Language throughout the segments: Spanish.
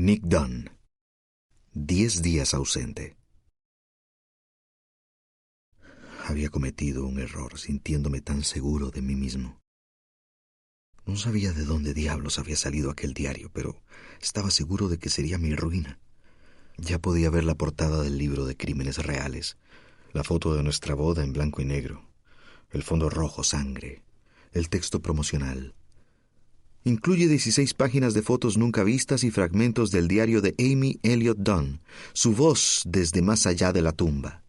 Nick Dunn. Diez días ausente. Había cometido un error sintiéndome tan seguro de mí mismo. No sabía de dónde diablos había salido aquel diario, pero estaba seguro de que sería mi ruina. Ya podía ver la portada del libro de crímenes reales, la foto de nuestra boda en blanco y negro, el fondo rojo sangre, el texto promocional. Incluye 16 páginas de fotos nunca vistas y fragmentos del diario de Amy Elliott Dunn, su voz desde más allá de la tumba.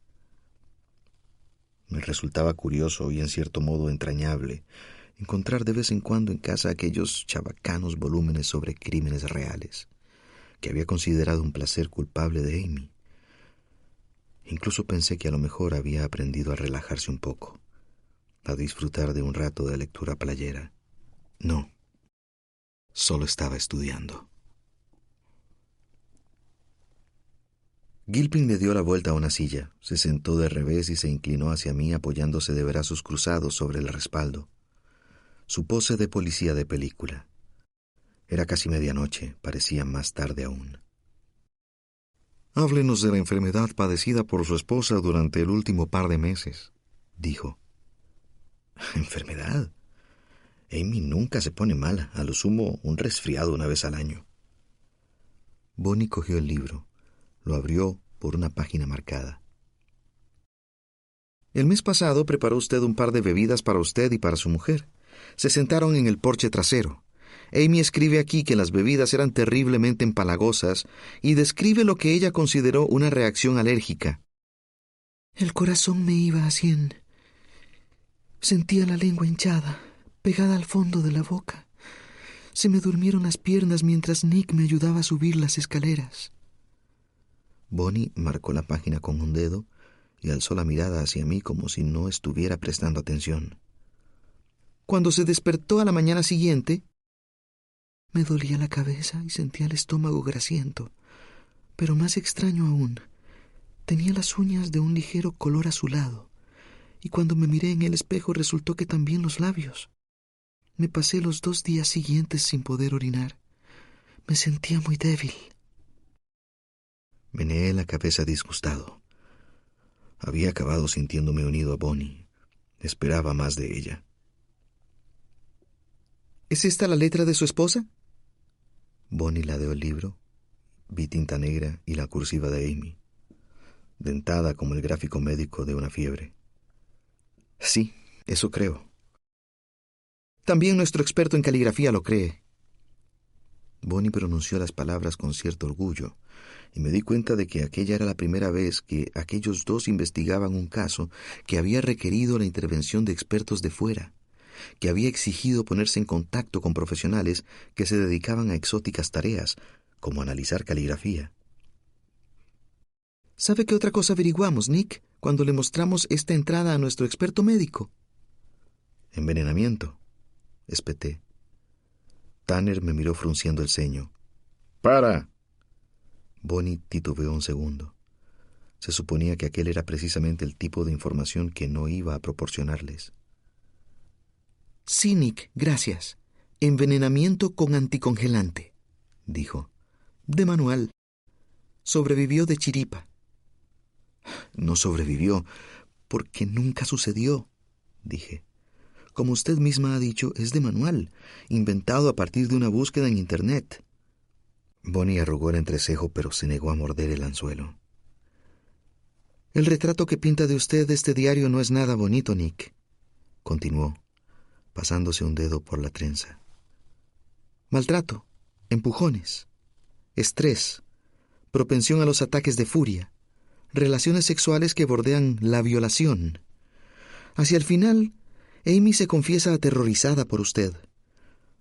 Me resultaba curioso y en cierto modo entrañable encontrar de vez en cuando en casa aquellos chabacanos volúmenes sobre crímenes reales, que había considerado un placer culpable de Amy. Incluso pensé que a lo mejor había aprendido a relajarse un poco, a disfrutar de un rato de lectura playera. No, solo estaba estudiando. Gilpin le dio la vuelta a una silla, se sentó de revés y se inclinó hacia mí apoyándose de brazos cruzados sobre el respaldo su pose de policía de película. Era casi medianoche, parecía más tarde aún. Háblenos de la enfermedad padecida por su esposa durante el último par de meses, dijo. ¿Enfermedad? Amy nunca se pone mala, a lo sumo un resfriado una vez al año. Bonnie cogió el libro, lo abrió por una página marcada. El mes pasado preparó usted un par de bebidas para usted y para su mujer. Se sentaron en el porche trasero. Amy escribe aquí que las bebidas eran terriblemente empalagosas y describe lo que ella consideró una reacción alérgica. El corazón me iba a cien. Sentía la lengua hinchada, pegada al fondo de la boca. Se me durmieron las piernas mientras Nick me ayudaba a subir las escaleras. Bonnie marcó la página con un dedo y alzó la mirada hacia mí como si no estuviera prestando atención. Cuando se despertó a la mañana siguiente, me dolía la cabeza y sentía el estómago grasiento. Pero más extraño aún, tenía las uñas de un ligero color azulado, y cuando me miré en el espejo resultó que también los labios. Me pasé los dos días siguientes sin poder orinar. Me sentía muy débil. Meneé la cabeza disgustado. Había acabado sintiéndome unido a Bonnie. Esperaba más de ella. ¿Es esta la letra de su esposa? Bonnie ladeó el libro. Vi tinta negra y la cursiva de Amy, dentada como el gráfico médico de una fiebre. Sí, eso creo. También nuestro experto en caligrafía lo cree. Bonnie pronunció las palabras con cierto orgullo, y me di cuenta de que aquella era la primera vez que aquellos dos investigaban un caso que había requerido la intervención de expertos de fuera que había exigido ponerse en contacto con profesionales que se dedicaban a exóticas tareas, como analizar caligrafía. ¿Sabe qué otra cosa averiguamos, Nick, cuando le mostramos esta entrada a nuestro experto médico? Envenenamiento, espeté. Tanner me miró frunciendo el ceño. ¡Para! Bonnie titubeó un segundo. Se suponía que aquel era precisamente el tipo de información que no iba a proporcionarles. Nick, gracias. Envenenamiento con anticongelante, dijo. De manual. Sobrevivió de chiripa. No sobrevivió, porque nunca sucedió, dije. Como usted misma ha dicho, es de manual, inventado a partir de una búsqueda en Internet. Bonnie arrugó el entrecejo, pero se negó a morder el anzuelo. El retrato que pinta de usted este diario no es nada bonito, Nick, continuó, pasándose un dedo por la trenza. Maltrato, empujones, estrés, propensión a los ataques de furia, relaciones sexuales que bordean la violación. Hacia el final, Amy se confiesa aterrorizada por usted.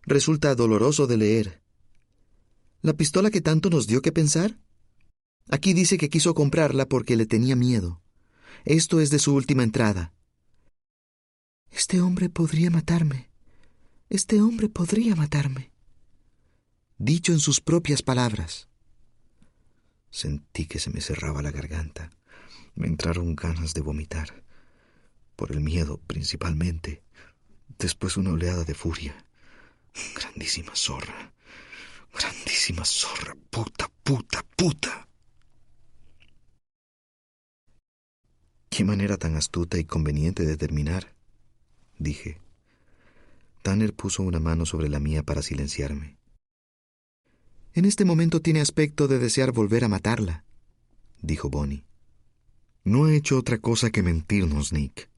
Resulta doloroso de leer. ¿La pistola que tanto nos dio que pensar? Aquí dice que quiso comprarla porque le tenía miedo. Esto es de su última entrada. Este hombre podría matarme. Este hombre podría matarme. Dicho en sus propias palabras. Sentí que se me cerraba la garganta. Me entraron ganas de vomitar. Por el miedo, principalmente. Después una oleada de furia. Grandísima zorra. Grandísima zorra. Puta, puta, puta. Qué manera tan astuta y conveniente de terminar, dije. Tanner puso una mano sobre la mía para silenciarme. En este momento tiene aspecto de desear volver a matarla, dijo Bonnie. No ha hecho otra cosa que mentirnos, Nick,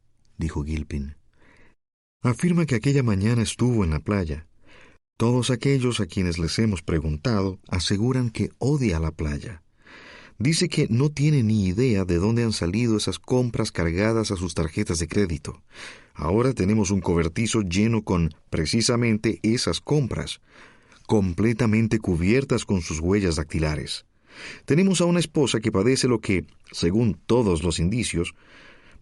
dijo Gilpin. Afirma que aquella mañana estuvo en la playa. Todos aquellos a quienes les hemos preguntado aseguran que odia la playa. Dice que no tiene ni idea de dónde han salido esas compras cargadas a sus tarjetas de crédito. Ahora tenemos un cobertizo lleno con precisamente esas compras, completamente cubiertas con sus huellas dactilares. Tenemos a una esposa que padece lo que, según todos los indicios,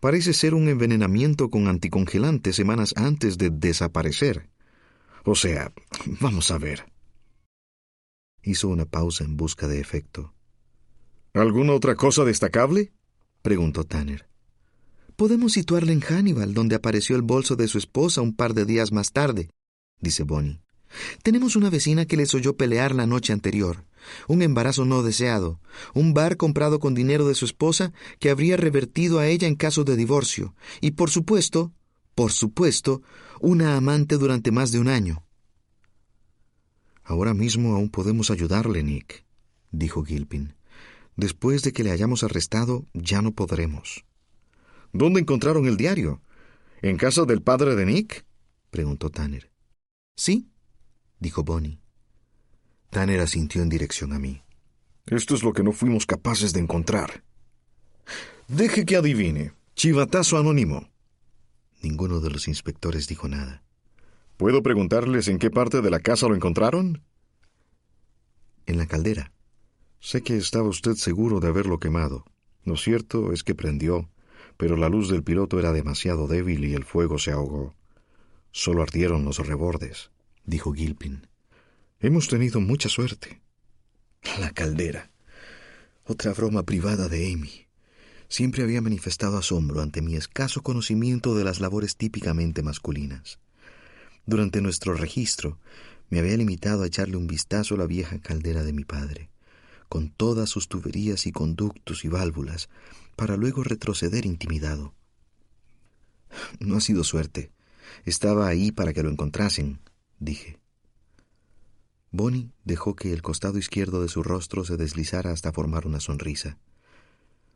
parece ser un envenenamiento con anticongelante semanas antes de desaparecer. O sea, vamos a ver. Hizo una pausa en busca de efecto. ¿Alguna otra cosa destacable? preguntó Tanner. Podemos situarle en Hannibal, donde apareció el bolso de su esposa un par de días más tarde, dice Bonnie. Tenemos una vecina que les oyó pelear la noche anterior, un embarazo no deseado, un bar comprado con dinero de su esposa que habría revertido a ella en caso de divorcio, y por supuesto, por supuesto, una amante durante más de un año. Ahora mismo aún podemos ayudarle, Nick, dijo Gilpin. Después de que le hayamos arrestado, ya no podremos. ¿Dónde encontraron el diario? ¿En casa del padre de Nick? preguntó Tanner. Sí, dijo Bonnie. Tanner asintió en dirección a mí. Esto es lo que no fuimos capaces de encontrar. Deje que adivine. Chivatazo anónimo. Ninguno de los inspectores dijo nada. ¿Puedo preguntarles en qué parte de la casa lo encontraron? En la caldera. Sé que estaba usted seguro de haberlo quemado. Lo cierto es que prendió, pero la luz del piloto era demasiado débil y el fuego se ahogó. Solo ardieron los rebordes, dijo Gilpin. Hemos tenido mucha suerte. La caldera. Otra broma privada de Amy. Siempre había manifestado asombro ante mi escaso conocimiento de las labores típicamente masculinas. Durante nuestro registro, me había limitado a echarle un vistazo a la vieja caldera de mi padre con todas sus tuberías y conductos y válvulas, para luego retroceder intimidado. No ha sido suerte. Estaba ahí para que lo encontrasen, dije. Bonnie dejó que el costado izquierdo de su rostro se deslizara hasta formar una sonrisa.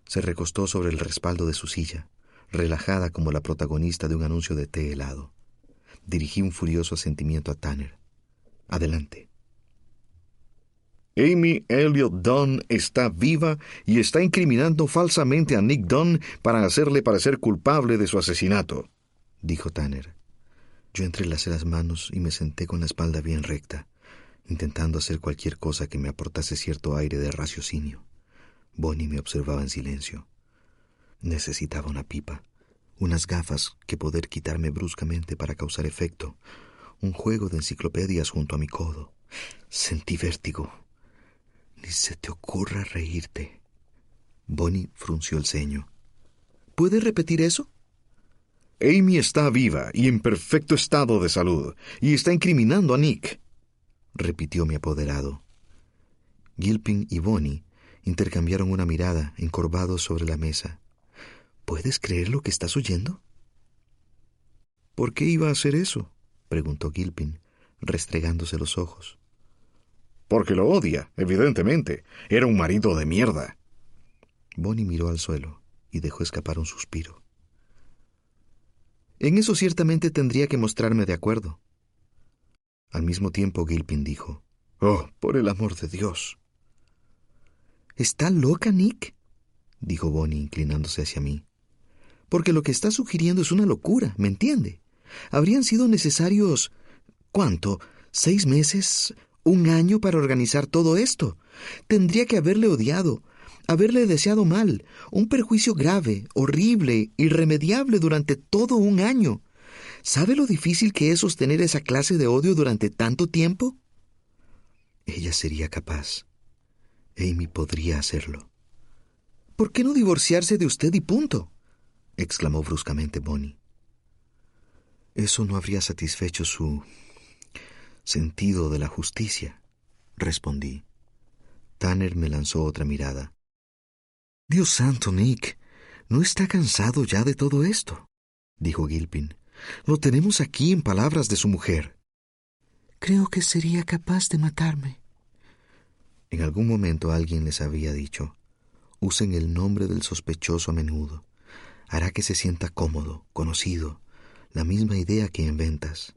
Se recostó sobre el respaldo de su silla, relajada como la protagonista de un anuncio de té helado. Dirigí un furioso asentimiento a Tanner. Adelante. Amy Elliot Dunn está viva y está incriminando falsamente a Nick Dunn para hacerle parecer culpable de su asesinato, dijo Tanner. Yo entrelacé las manos y me senté con la espalda bien recta, intentando hacer cualquier cosa que me aportase cierto aire de raciocinio. Bonnie me observaba en silencio. Necesitaba una pipa, unas gafas que poder quitarme bruscamente para causar efecto, un juego de enciclopedias junto a mi codo. Sentí vértigo ni se te ocurra reírte. Bonnie frunció el ceño. ¿Puedes repetir eso? Amy está viva y en perfecto estado de salud, y está incriminando a Nick, repitió mi apoderado. Gilpin y Bonnie intercambiaron una mirada, encorvados sobre la mesa. ¿Puedes creer lo que estás oyendo? ¿Por qué iba a hacer eso? preguntó Gilpin, restregándose los ojos Porque lo odia, evidentemente. Era un marido de mierda. Bonnie miró al suelo y dejó escapar un suspiro. En eso ciertamente tendría que mostrarme de acuerdo. Al mismo tiempo Gilpin dijo, Oh, por el amor de Dios. ¿Está loca, Nick? dijo Bonnie inclinándose hacia mí. Porque lo que está sugiriendo es una locura, ¿me entiende? Habrían sido necesarios... ¿Cuánto? ¿Seis meses? ¿Un año para organizar todo esto? Tendría que haberle odiado, haberle deseado mal, un perjuicio grave, horrible, irremediable durante todo un año. ¿Sabe lo difícil que es sostener esa clase de odio durante tanto tiempo? Ella sería capaz. Amy podría hacerlo. ¿Por qué no divorciarse de usted y punto? exclamó bruscamente Bonnie. Eso no habría satisfecho su sentido de la justicia, respondí. Tanner me lanzó otra mirada. Dios santo, Nick, ¿no está cansado ya de todo esto? dijo Gilpin. Lo tenemos aquí en palabras de su mujer. Creo que sería capaz de matarme. En algún momento alguien les había dicho, usen el nombre del sospechoso a menudo. Hará que se sienta cómodo, conocido, la misma idea que en ventas.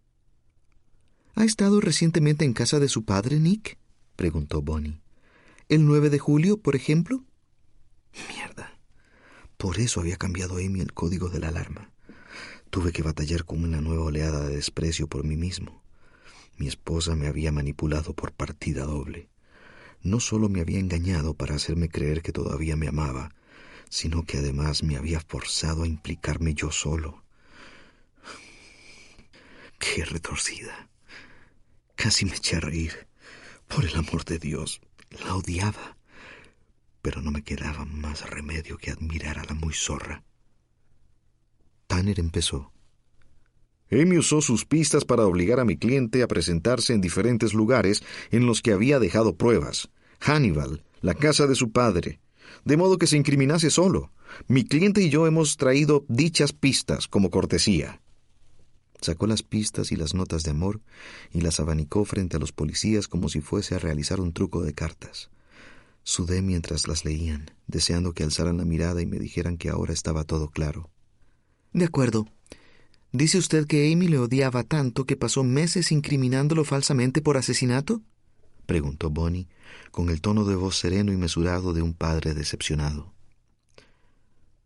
¿Ha estado recientemente en casa de su padre, Nick? preguntó Bonnie. ¿El 9 de julio, por ejemplo? Mierda. Por eso había cambiado Amy el código de la alarma. Tuve que batallar con una nueva oleada de desprecio por mí mismo. Mi esposa me había manipulado por partida doble. No solo me había engañado para hacerme creer que todavía me amaba, sino que además me había forzado a implicarme yo solo. Qué retorcida. Casi me eché a reír. Por el amor de Dios, la odiaba. Pero no me quedaba más remedio que admirar a la muy zorra. Tanner empezó. Amy usó sus pistas para obligar a mi cliente a presentarse en diferentes lugares en los que había dejado pruebas. Hannibal, la casa de su padre, de modo que se incriminase solo. Mi cliente y yo hemos traído dichas pistas como cortesía. Sacó las pistas y las notas de amor y las abanicó frente a los policías como si fuese a realizar un truco de cartas. Sudé mientras las leían, deseando que alzaran la mirada y me dijeran que ahora estaba todo claro. De acuerdo. ¿Dice usted que Amy le odiaba tanto que pasó meses incriminándolo falsamente por asesinato? preguntó Bonnie, con el tono de voz sereno y mesurado de un padre decepcionado.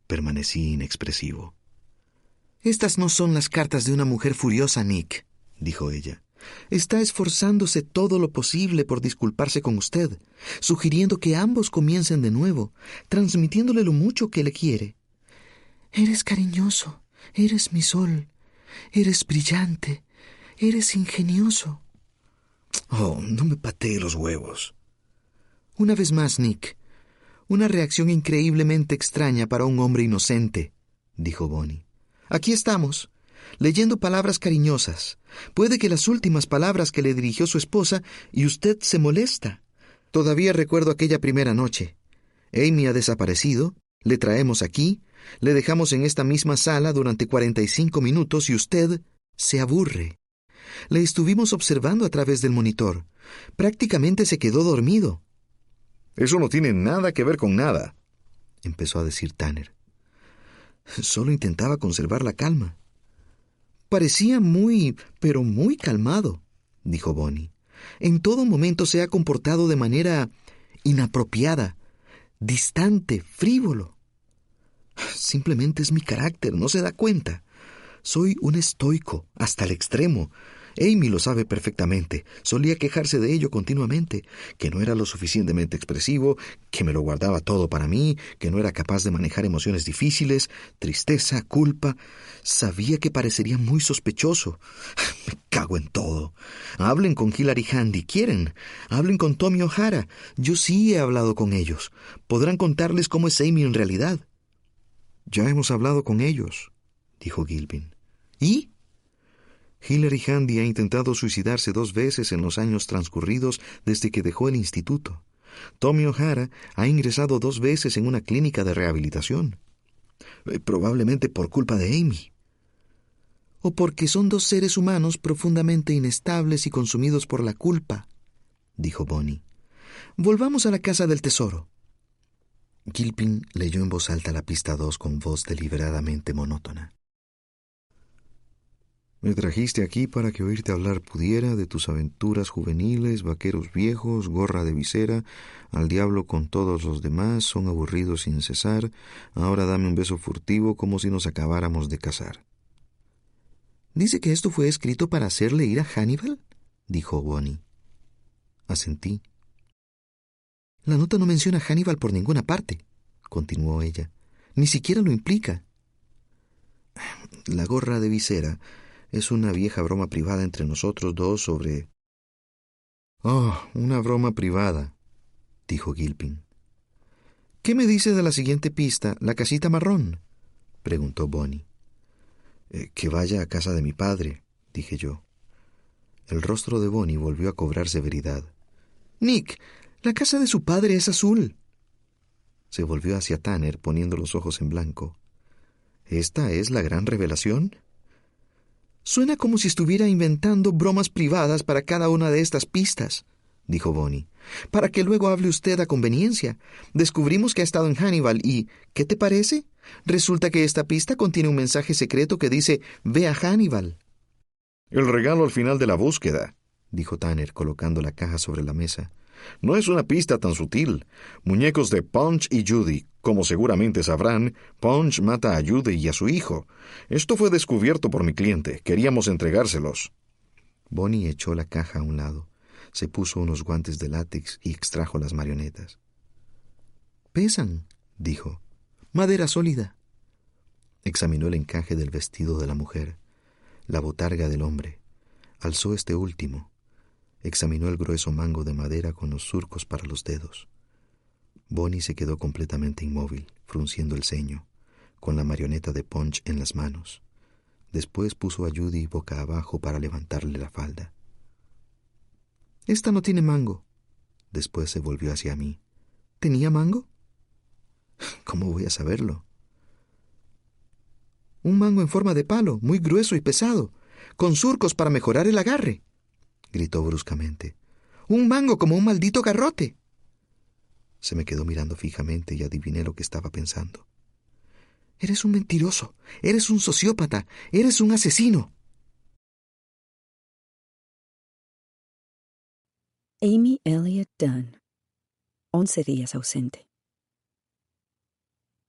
Permanecí inexpresivo. Estas no son las cartas de una mujer furiosa, Nick, dijo ella. Está esforzándose todo lo posible por disculparse con usted, sugiriendo que ambos comiencen de nuevo, transmitiéndole lo mucho que le quiere. Eres cariñoso, eres mi sol, eres brillante, eres ingenioso. Oh, no me patee los huevos. Una vez más, Nick. Una reacción increíblemente extraña para un hombre inocente, dijo Bonnie. Aquí estamos, leyendo palabras cariñosas. Puede que las últimas palabras que le dirigió su esposa y usted se molesta. Todavía recuerdo aquella primera noche. Amy ha desaparecido, le traemos aquí, le dejamos en esta misma sala durante cuarenta y cinco minutos y usted se aburre. Le estuvimos observando a través del monitor. Prácticamente se quedó dormido. Eso no tiene nada que ver con nada, empezó a decir Tanner. Solo intentaba conservar la calma. Parecía muy, pero muy calmado, dijo Bonnie. En todo momento se ha comportado de manera inapropiada, distante, frívolo. Simplemente es mi carácter, no se da cuenta. Soy un estoico, hasta el extremo. Amy lo sabe perfectamente. Solía quejarse de ello continuamente, que no era lo suficientemente expresivo, que me lo guardaba todo para mí, que no era capaz de manejar emociones difíciles, tristeza, culpa. Sabía que parecería muy sospechoso. Me cago en todo. Hablen con Hillary Handy, quieren. Hablen con Tommy O'Hara. Yo sí he hablado con ellos. Podrán contarles cómo es Amy en realidad. Ya hemos hablado con ellos, dijo Gilpin. ¿Y? Hillary Handy ha intentado suicidarse dos veces en los años transcurridos desde que dejó el instituto. Tommy O'Hara ha ingresado dos veces en una clínica de rehabilitación. Eh, probablemente por culpa de Amy. O porque son dos seres humanos profundamente inestables y consumidos por la culpa, dijo Bonnie. Volvamos a la casa del tesoro. Gilpin leyó en voz alta la pista 2 con voz deliberadamente monótona. Me trajiste aquí para que oírte hablar pudiera de tus aventuras juveniles, vaqueros viejos, gorra de visera, al diablo con todos los demás, son aburridos sin cesar, ahora dame un beso furtivo como si nos acabáramos de casar. ¿Dice que esto fue escrito para hacerle ir a Hannibal? dijo Bonnie. Asentí. La nota no menciona a Hannibal por ninguna parte, continuó ella. Ni siquiera lo implica. La gorra de visera es una vieja broma privada entre nosotros dos sobre... Oh, una broma privada, dijo Gilpin. ¿Qué me dice de la siguiente pista, la casita marrón? preguntó Bonnie. Eh, que vaya a casa de mi padre, dije yo. El rostro de Bonnie volvió a cobrar severidad. Nick, la casa de su padre es azul. Se volvió hacia Tanner poniendo los ojos en blanco. ¿Esta es la gran revelación? Suena como si estuviera inventando bromas privadas para cada una de estas pistas, dijo Bonnie, para que luego hable usted a conveniencia. Descubrimos que ha estado en Hannibal y ¿qué te parece? Resulta que esta pista contiene un mensaje secreto que dice Ve a Hannibal. El regalo al final de la búsqueda, dijo Tanner colocando la caja sobre la mesa. No es una pista tan sutil. Muñecos de Punch y Judy. Como seguramente sabrán, Punch mata a Judy y a su hijo. Esto fue descubierto por mi cliente. Queríamos entregárselos. Bonnie echó la caja a un lado, se puso unos guantes de látex y extrajo las marionetas. Pesan, dijo. Madera sólida. Examinó el encaje del vestido de la mujer, la botarga del hombre. Alzó este último, examinó el grueso mango de madera con los surcos para los dedos. Bonnie se quedó completamente inmóvil, frunciendo el ceño, con la marioneta de Punch en las manos. Después puso a Judy boca abajo para levantarle la falda. Esta no tiene mango. Después se volvió hacia mí. ¿Tenía mango? ¿Cómo voy a saberlo? Un mango en forma de palo, muy grueso y pesado, con surcos para mejorar el agarre gritó bruscamente. Un mango como un maldito garrote. Se me quedó mirando fijamente y adiviné lo que estaba pensando. Eres un mentiroso, eres un sociópata, eres un asesino. Amy Elliott Dunn. Once días ausente.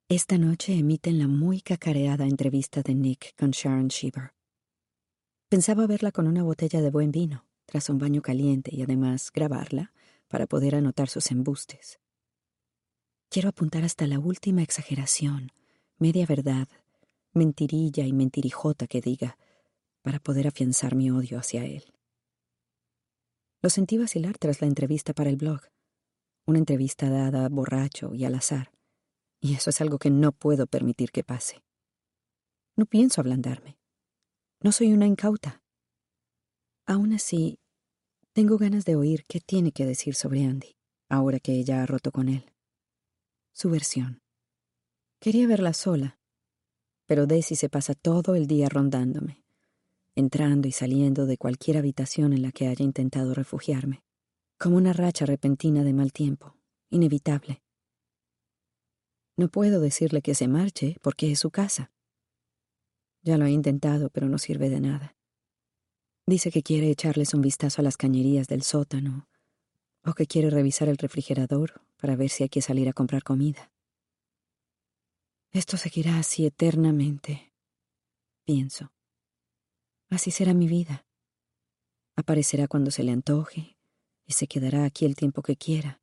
Esta noche emiten la muy cacareada entrevista de Nick con Sharon Sheeber. Pensaba verla con una botella de buen vino, tras un baño caliente y además grabarla para poder anotar sus embustes. Quiero apuntar hasta la última exageración, media verdad, mentirilla y mentirijota que diga, para poder afianzar mi odio hacia él. Lo sentí vacilar tras la entrevista para el blog, una entrevista dada borracho y al azar, y eso es algo que no puedo permitir que pase. No pienso ablandarme. No soy una incauta. Aún así, tengo ganas de oír qué tiene que decir sobre Andy, ahora que ella ha roto con él. Su versión. Quería verla sola, pero Daisy se pasa todo el día rondándome, entrando y saliendo de cualquier habitación en la que haya intentado refugiarme, como una racha repentina de mal tiempo, inevitable. No puedo decirle que se marche porque es su casa. Ya lo he intentado, pero no sirve de nada. Dice que quiere echarles un vistazo a las cañerías del sótano, o que quiere revisar el refrigerador para ver si hay que salir a comprar comida. Esto seguirá así eternamente, pienso. Así será mi vida. Aparecerá cuando se le antoje y se quedará aquí el tiempo que quiera.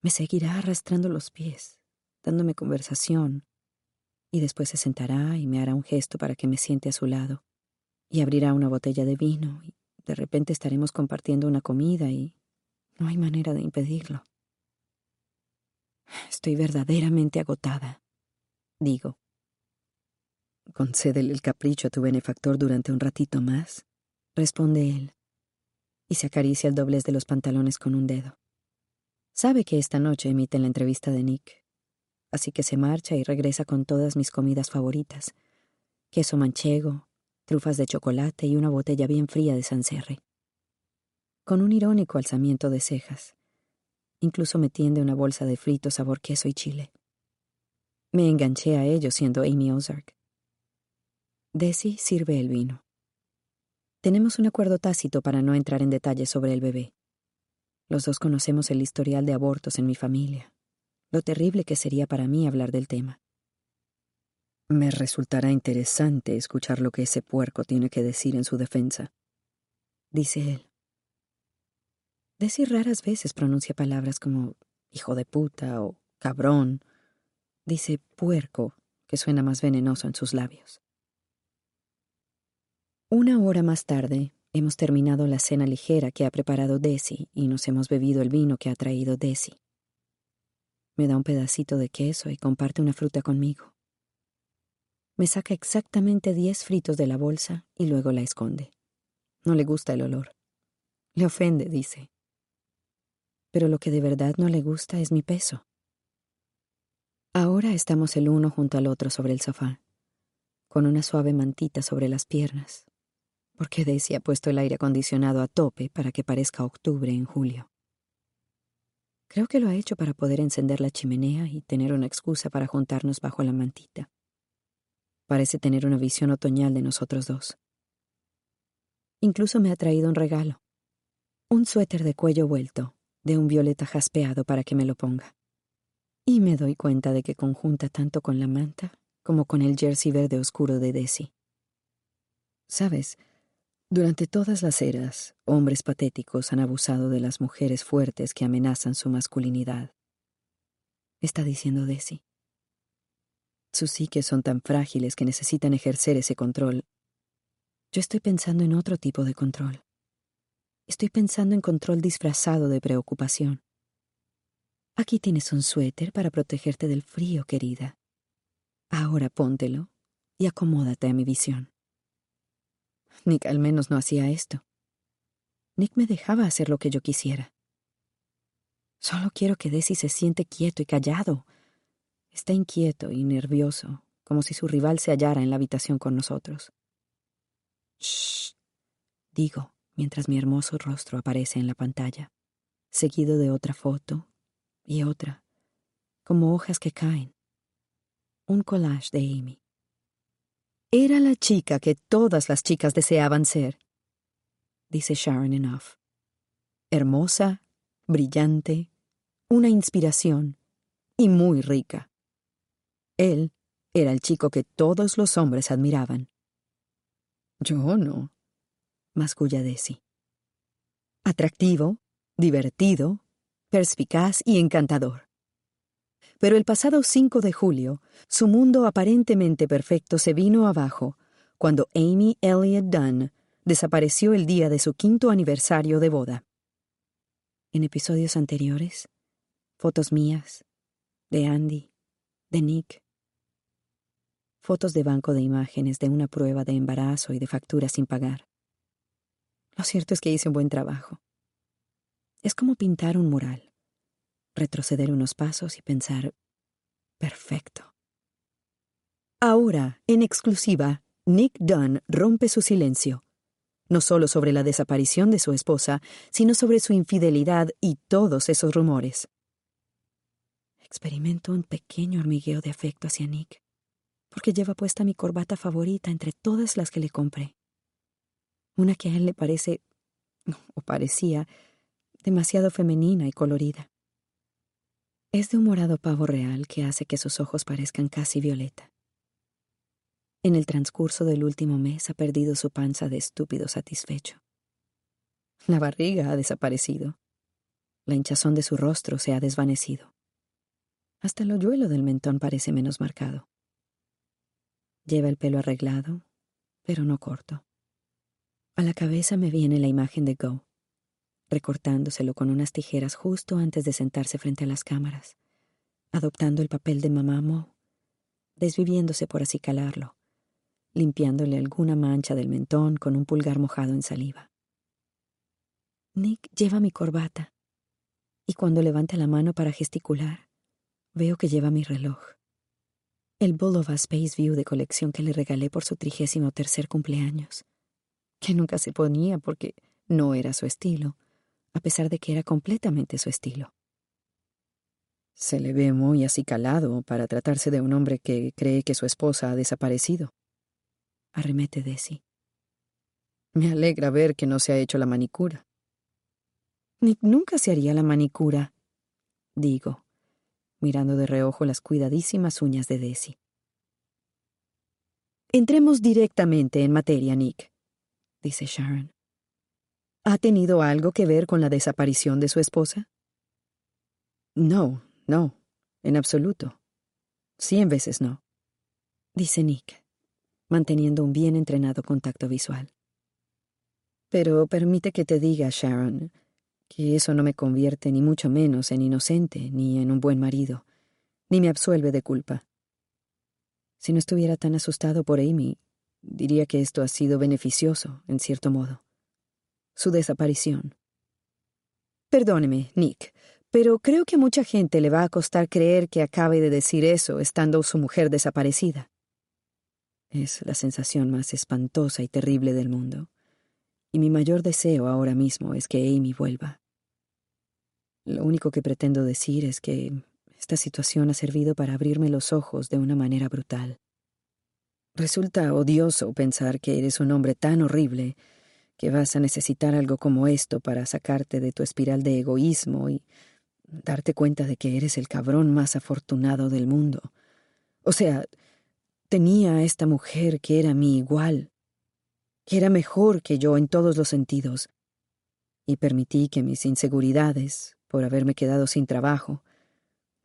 Me seguirá arrastrando los pies, dándome conversación, y después se sentará y me hará un gesto para que me siente a su lado y abrirá una botella de vino y de repente estaremos compartiendo una comida y no hay manera de impedirlo. Estoy verdaderamente agotada, digo. Concédele el capricho a tu benefactor durante un ratito más, responde él, y se acaricia el doblez de los pantalones con un dedo. Sabe que esta noche emite la entrevista de Nick, así que se marcha y regresa con todas mis comidas favoritas, queso manchego, trufas de chocolate y una botella bien fría de Sancerre. con un irónico alzamiento de cejas. Incluso me tiende una bolsa de frito sabor queso y chile. Me enganché a ello siendo Amy Ozark. Desi sirve el vino. Tenemos un acuerdo tácito para no entrar en detalles sobre el bebé. Los dos conocemos el historial de abortos en mi familia, lo terrible que sería para mí hablar del tema. Me resultará interesante escuchar lo que ese puerco tiene que decir en su defensa, dice él. Desi raras veces pronuncia palabras como hijo de puta o cabrón. Dice puerco, que suena más venenoso en sus labios. Una hora más tarde, hemos terminado la cena ligera que ha preparado Desi y nos hemos bebido el vino que ha traído Desi. Me da un pedacito de queso y comparte una fruta conmigo. Me saca exactamente diez fritos de la bolsa y luego la esconde. No le gusta el olor. Le ofende, dice. Pero lo que de verdad no le gusta es mi peso. Ahora estamos el uno junto al otro sobre el sofá, con una suave mantita sobre las piernas, porque Daisy ha puesto el aire acondicionado a tope para que parezca octubre en julio. Creo que lo ha hecho para poder encender la chimenea y tener una excusa para juntarnos bajo la mantita. Parece tener una visión otoñal de nosotros dos. Incluso me ha traído un regalo. Un suéter de cuello vuelto, de un violeta jaspeado para que me lo ponga. Y me doy cuenta de que conjunta tanto con la manta como con el jersey verde oscuro de Desi. Sabes, durante todas las eras, hombres patéticos han abusado de las mujeres fuertes que amenazan su masculinidad. Está diciendo Desi. Sus psiques son tan frágiles que necesitan ejercer ese control. Yo estoy pensando en otro tipo de control. Estoy pensando en control disfrazado de preocupación. Aquí tienes un suéter para protegerte del frío, querida. Ahora póntelo y acomódate a mi visión. Nick al menos no hacía esto. Nick me dejaba hacer lo que yo quisiera. Solo quiero que Desi se siente quieto y callado. Está inquieto y nervioso, como si su rival se hallara en la habitación con nosotros. Shh, digo, mientras mi hermoso rostro aparece en la pantalla, seguido de otra foto y otra, como hojas que caen. Un collage de Amy. Era la chica que todas las chicas deseaban ser, dice Sharon Enough. Hermosa, brillante, una inspiración y muy rica. Él era el chico que todos los hombres admiraban. Yo no, masculla Desi. Atractivo, divertido, perspicaz y encantador. Pero el pasado 5 de julio, su mundo aparentemente perfecto se vino abajo cuando Amy Elliott Dunn desapareció el día de su quinto aniversario de boda. En episodios anteriores, fotos mías, de Andy, de Nick, fotos de banco de imágenes de una prueba de embarazo y de facturas sin pagar. Lo cierto es que hice un buen trabajo. Es como pintar un mural retroceder unos pasos y pensar, perfecto. Ahora, en exclusiva, Nick Dunn rompe su silencio, no solo sobre la desaparición de su esposa, sino sobre su infidelidad y todos esos rumores. Experimento un pequeño hormigueo de afecto hacia Nick, porque lleva puesta mi corbata favorita entre todas las que le compré. Una que a él le parece, o parecía, demasiado femenina y colorida. Es de un morado pavo real que hace que sus ojos parezcan casi violeta. En el transcurso del último mes ha perdido su panza de estúpido satisfecho. La barriga ha desaparecido. La hinchazón de su rostro se ha desvanecido. Hasta el hoyuelo del mentón parece menos marcado. Lleva el pelo arreglado, pero no corto. A la cabeza me viene la imagen de Go, recortándoselo con unas tijeras justo antes de sentarse frente a las cámaras, adoptando el papel de mamá Mo, desviviéndose por acicalarlo, limpiándole alguna mancha del mentón con un pulgar mojado en saliva. Nick lleva mi corbata, y cuando levanta la mano para gesticular, veo que lleva mi reloj. El Bulova Space View de colección que le regalé por su trigésimo tercer cumpleaños, que nunca se ponía porque no era su estilo, a pesar de que era completamente su estilo. Se le ve muy acicalado para tratarse de un hombre que cree que su esposa ha desaparecido. Arremete Desi. Me alegra ver que no se ha hecho la manicura. Nick nunca se haría la manicura, digo, mirando de reojo las cuidadísimas uñas de Desi. Entremos directamente en materia, Nick, dice Sharon. ¿Ha tenido algo que ver con la desaparición de su esposa? No, no, en absoluto. Cien veces no, dice Nick, manteniendo un bien entrenado contacto visual. Pero permite que te diga, Sharon, que eso no me convierte ni mucho menos en inocente ni en un buen marido, ni me absuelve de culpa. Si no estuviera tan asustado por Amy, diría que esto ha sido beneficioso, en cierto modo. Su desaparición. Perdóneme, Nick, pero creo que a mucha gente le va a costar creer que acabe de decir eso estando su mujer desaparecida. Es la sensación más espantosa y terrible del mundo, y mi mayor deseo ahora mismo es que Amy vuelva. Lo único que pretendo decir es que esta situación ha servido para abrirme los ojos de una manera brutal. Resulta odioso pensar que eres un hombre tan horrible que vas a necesitar algo como esto para sacarte de tu espiral de egoísmo y darte cuenta de que eres el cabrón más afortunado del mundo. O sea, tenía a esta mujer que era mi igual, que era mejor que yo en todos los sentidos, y permití que mis inseguridades, por haberme quedado sin trabajo,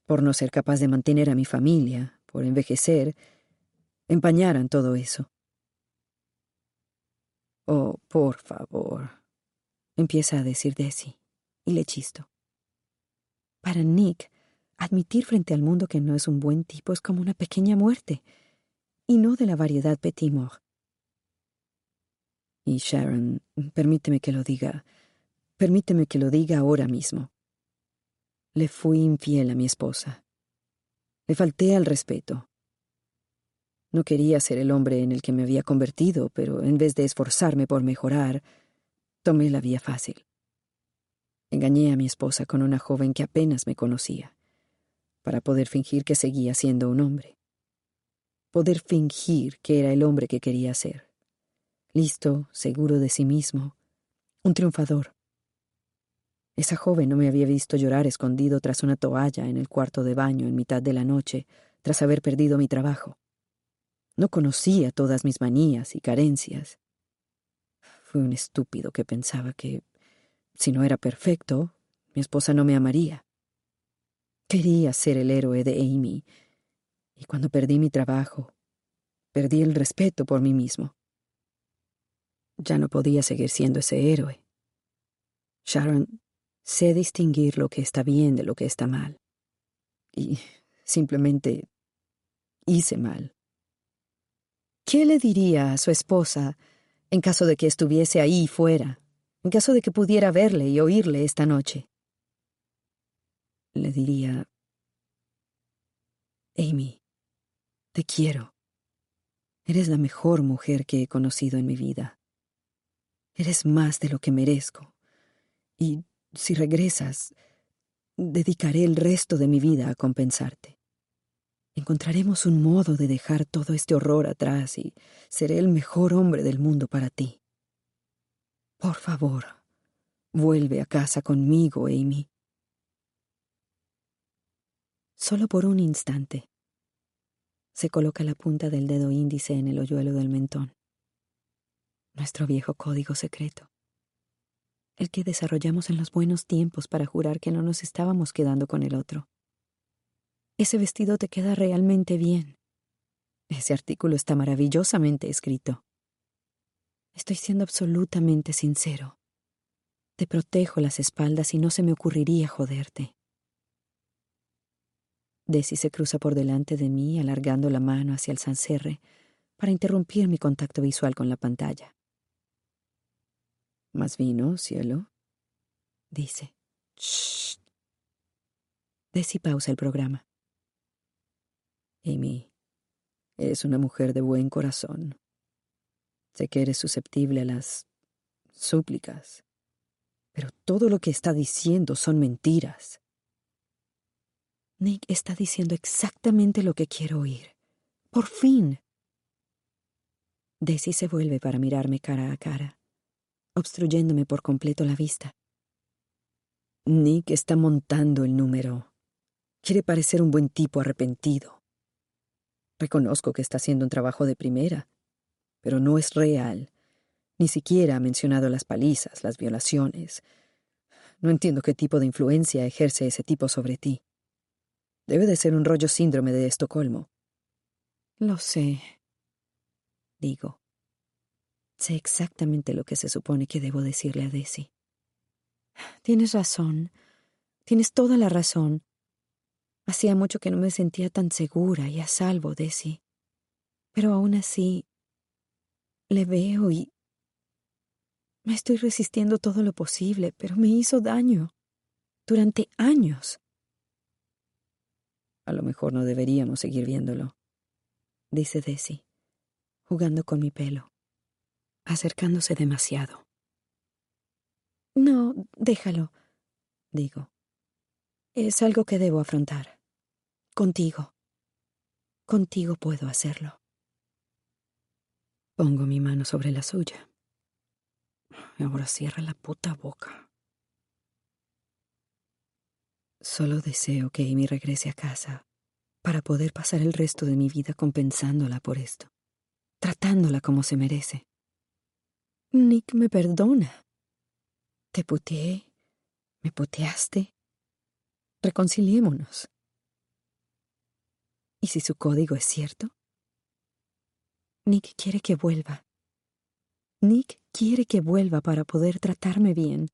por no ser capaz de mantener a mi familia, por envejecer, empañaran todo eso. Oh, por favor, empieza a decir Desi, y le chisto. Para Nick, admitir frente al mundo que no es un buen tipo es como una pequeña muerte, y no de la variedad petit mort. Y Sharon, permíteme que lo diga, permíteme que lo diga ahora mismo. Le fui infiel a mi esposa. Le falté al respeto. No quería ser el hombre en el que me había convertido, pero en vez de esforzarme por mejorar, tomé la vía fácil. Engañé a mi esposa con una joven que apenas me conocía, para poder fingir que seguía siendo un hombre. Poder fingir que era el hombre que quería ser. Listo, seguro de sí mismo, un triunfador. Esa joven no me había visto llorar escondido tras una toalla en el cuarto de baño en mitad de la noche, tras haber perdido mi trabajo. No conocía todas mis manías y carencias. Fui un estúpido que pensaba que si no era perfecto, mi esposa no me amaría. Quería ser el héroe de Amy, y cuando perdí mi trabajo, perdí el respeto por mí mismo. Ya no podía seguir siendo ese héroe. Sharon, sé distinguir lo que está bien de lo que está mal. Y simplemente hice mal. ¿Qué le diría a su esposa en caso de que estuviese ahí fuera, en caso de que pudiera verle y oírle esta noche. Le diría, Amy, te quiero. Eres la mejor mujer que he conocido en mi vida. Eres más de lo que merezco. Y si regresas, dedicaré el resto de mi vida a compensarte. Encontraremos un modo de dejar todo este horror atrás y seré el mejor hombre del mundo para ti. Por favor, vuelve a casa conmigo, Amy. Solo por un instante. Se coloca la punta del dedo índice en el hoyuelo del mentón. Nuestro viejo código secreto. El que desarrollamos en los buenos tiempos para jurar que no nos estábamos quedando con el otro. Ese vestido te queda realmente bien. Ese artículo está maravillosamente escrito. Estoy siendo absolutamente sincero. Te protejo las espaldas y no se me ocurriría joderte. Desi se cruza por delante de mí, alargando la mano hacia el sancerre para interrumpir mi contacto visual con la pantalla. ¿Más vino, cielo? Dice. Shh. Desi pausa el programa. Amy, eres una mujer de buen corazón. Sé que eres susceptible a las súplicas. Pero todo lo que está diciendo son mentiras. Nick está diciendo exactamente lo que quiero oír. Por fin. Daisy se vuelve para mirarme cara a cara, obstruyéndome por completo la vista. Nick está montando el número. Quiere parecer un buen tipo arrepentido. Reconozco que está haciendo un trabajo de primera, pero no es real. Ni siquiera ha mencionado las palizas, las violaciones. No entiendo qué tipo de influencia ejerce ese tipo sobre ti. Debe de ser un rollo síndrome de Estocolmo. Lo sé, digo. Sé exactamente lo que se supone que debo decirle a Desi. Tienes razón. Tienes toda la razón. Hacía mucho que no me sentía tan segura y a salvo, Desi. Pero aún así, le veo y... Me estoy resistiendo todo lo posible, pero me hizo daño. Durante años. A lo mejor no deberíamos seguir viéndolo, dice Desi, jugando con mi pelo, acercándose demasiado. No, déjalo, digo. Es algo que debo afrontar. Contigo. Contigo puedo hacerlo. Pongo mi mano sobre la suya. Ahora cierra la puta boca. Solo deseo que Amy regrese a casa para poder pasar el resto de mi vida compensándola por esto, tratándola como se merece. Nick me perdona. Te puteé, me puteaste. Reconciliémonos. ¿Y si su código es cierto? Nick quiere que vuelva. Nick quiere que vuelva para poder tratarme bien,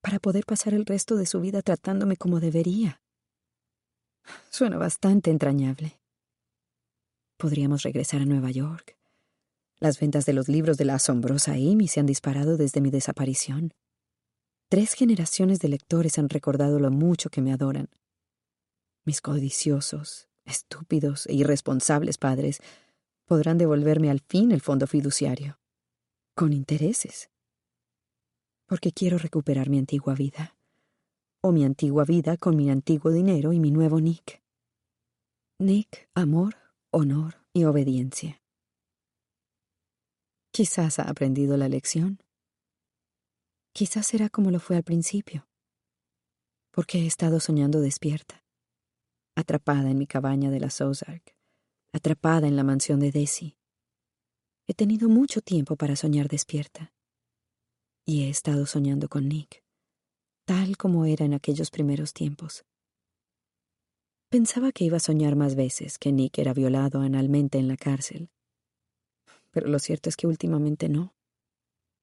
para poder pasar el resto de su vida tratándome como debería. Suena bastante entrañable. Podríamos regresar a Nueva York. Las ventas de los libros de la asombrosa Amy se han disparado desde mi desaparición. Tres generaciones de lectores han recordado lo mucho que me adoran. Mis codiciosos, estúpidos e irresponsables padres podrán devolverme al fin el fondo fiduciario, con intereses. Porque quiero recuperar mi antigua vida, o mi antigua vida con mi antiguo dinero y mi nuevo Nick. Nick, amor, honor y obediencia. Quizás ha aprendido la lección. Quizás será como lo fue al principio, porque he estado soñando despierta, atrapada en mi cabaña de la Ozark, atrapada en la mansión de Desi. He tenido mucho tiempo para soñar despierta, y he estado soñando con Nick, tal como era en aquellos primeros tiempos. Pensaba que iba a soñar más veces que Nick era violado analmente en la cárcel, pero lo cierto es que últimamente no,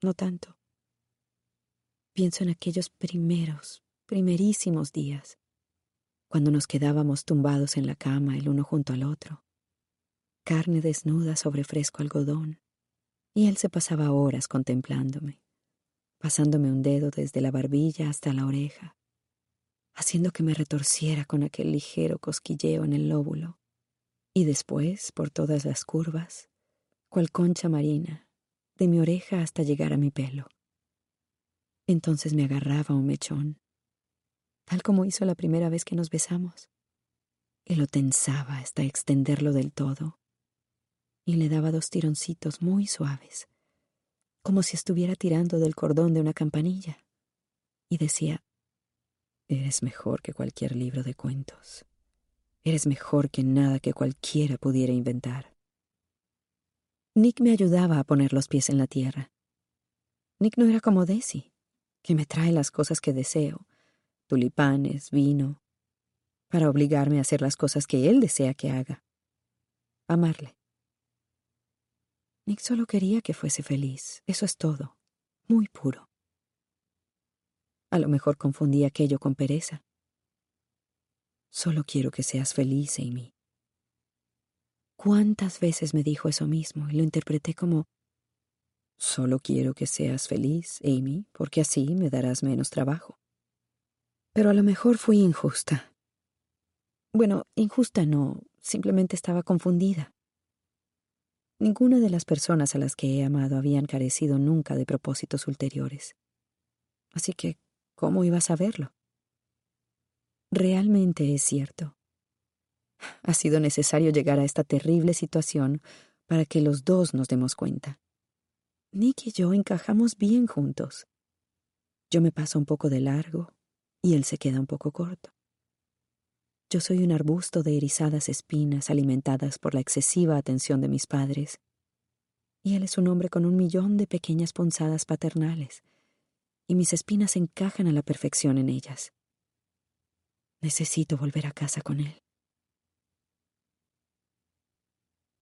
no tanto. Pienso en aquellos primeros, primerísimos días, cuando nos quedábamos tumbados en la cama el uno junto al otro, carne desnuda sobre fresco algodón, y él se pasaba horas contemplándome, pasándome un dedo desde la barbilla hasta la oreja, haciendo que me retorciera con aquel ligero cosquilleo en el lóbulo, y después, por todas las curvas, cual concha marina, de mi oreja hasta llegar a mi pelo. Entonces me agarraba un mechón, tal como hizo la primera vez que nos besamos, y lo tensaba hasta extenderlo del todo, y le daba dos tironcitos muy suaves, como si estuviera tirando del cordón de una campanilla, y decía, Eres mejor que cualquier libro de cuentos. Eres mejor que nada que cualquiera pudiera inventar. Nick me ayudaba a poner los pies en la tierra. Nick no era como Desi que me trae las cosas que deseo, tulipanes, vino, para obligarme a hacer las cosas que él desea que haga. Amarle. Nick solo quería que fuese feliz, eso es todo, muy puro. A lo mejor confundí aquello con pereza. Solo quiero que seas feliz, Amy. ¿Cuántas veces me dijo eso mismo y lo interpreté como Solo quiero que seas feliz, Amy, porque así me darás menos trabajo. Pero a lo mejor fui injusta. Bueno, injusta no, simplemente estaba confundida. Ninguna de las personas a las que he amado habían carecido nunca de propósitos ulteriores. Así que, ¿cómo iba a saberlo? Realmente es cierto. Ha sido necesario llegar a esta terrible situación para que los dos nos demos cuenta. Nick y yo encajamos bien juntos. Yo me paso un poco de largo y él se queda un poco corto. Yo soy un arbusto de erizadas espinas alimentadas por la excesiva atención de mis padres, y él es un hombre con un millón de pequeñas ponzadas paternales, y mis espinas encajan a la perfección en ellas. Necesito volver a casa con él.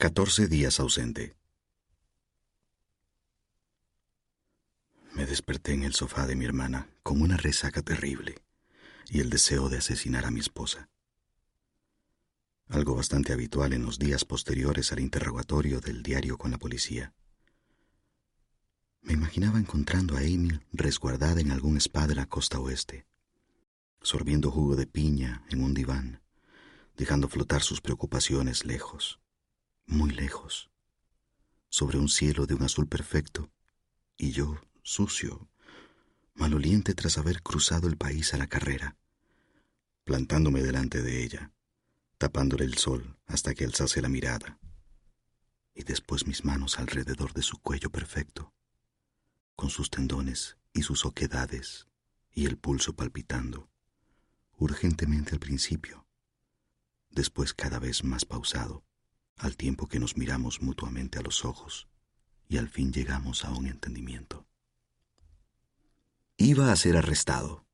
14 días ausente. Me desperté en el sofá de mi hermana con una resaca terrible y el deseo de asesinar a mi esposa. Algo bastante habitual en los días posteriores al interrogatorio del diario con la policía. Me imaginaba encontrando a Amy resguardada en algún spa de la costa oeste, sorbiendo jugo de piña en un diván, dejando flotar sus preocupaciones lejos, muy lejos, sobre un cielo de un azul perfecto, y yo sucio, maloliente tras haber cruzado el país a la carrera, plantándome delante de ella, tapándole el sol hasta que alzase la mirada, y después mis manos alrededor de su cuello perfecto, con sus tendones y sus oquedades y el pulso palpitando, urgentemente al principio, después cada vez más pausado, al tiempo que nos miramos mutuamente a los ojos y al fin llegamos a un entendimiento. Iba a ser arrestado,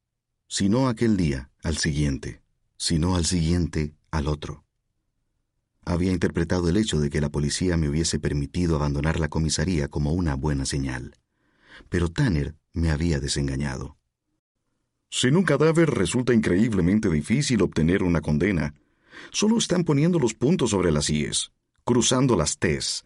si no aquel día, al siguiente, si no al siguiente, al otro. Había interpretado el hecho de que la policía me hubiese permitido abandonar la comisaría como una buena señal, pero Tanner me había desengañado. Sin un cadáver resulta increíblemente difícil obtener una condena. Solo están poniendo los puntos sobre las IES, cruzando las T's,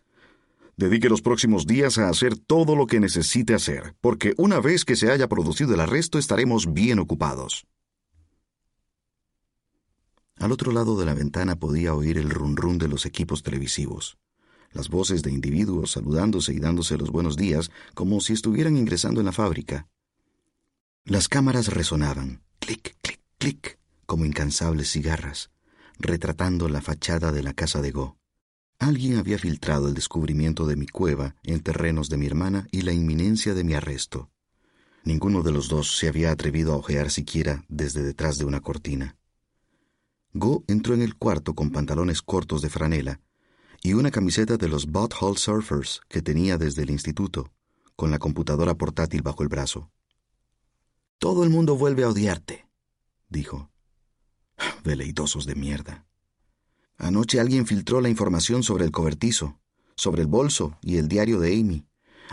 Dedique los próximos días a hacer todo lo que necesite hacer, porque una vez que se haya producido el arresto estaremos bien ocupados. Al otro lado de la ventana podía oír el run de los equipos televisivos, las voces de individuos saludándose y dándose los buenos días como si estuvieran ingresando en la fábrica. Las cámaras resonaban, clic, clic, clic, como incansables cigarras, retratando la fachada de la casa de Go. Alguien había filtrado el descubrimiento de mi cueva en terrenos de mi hermana y la inminencia de mi arresto. Ninguno de los dos se había atrevido a ojear siquiera desde detrás de una cortina. Go entró en el cuarto con pantalones cortos de franela y una camiseta de los Hall Surfers que tenía desde el instituto, con la computadora portátil bajo el brazo. Todo el mundo vuelve a odiarte, dijo. Veleidosos de mierda. Anoche alguien filtró la información sobre el cobertizo, sobre el bolso y el diario de Amy.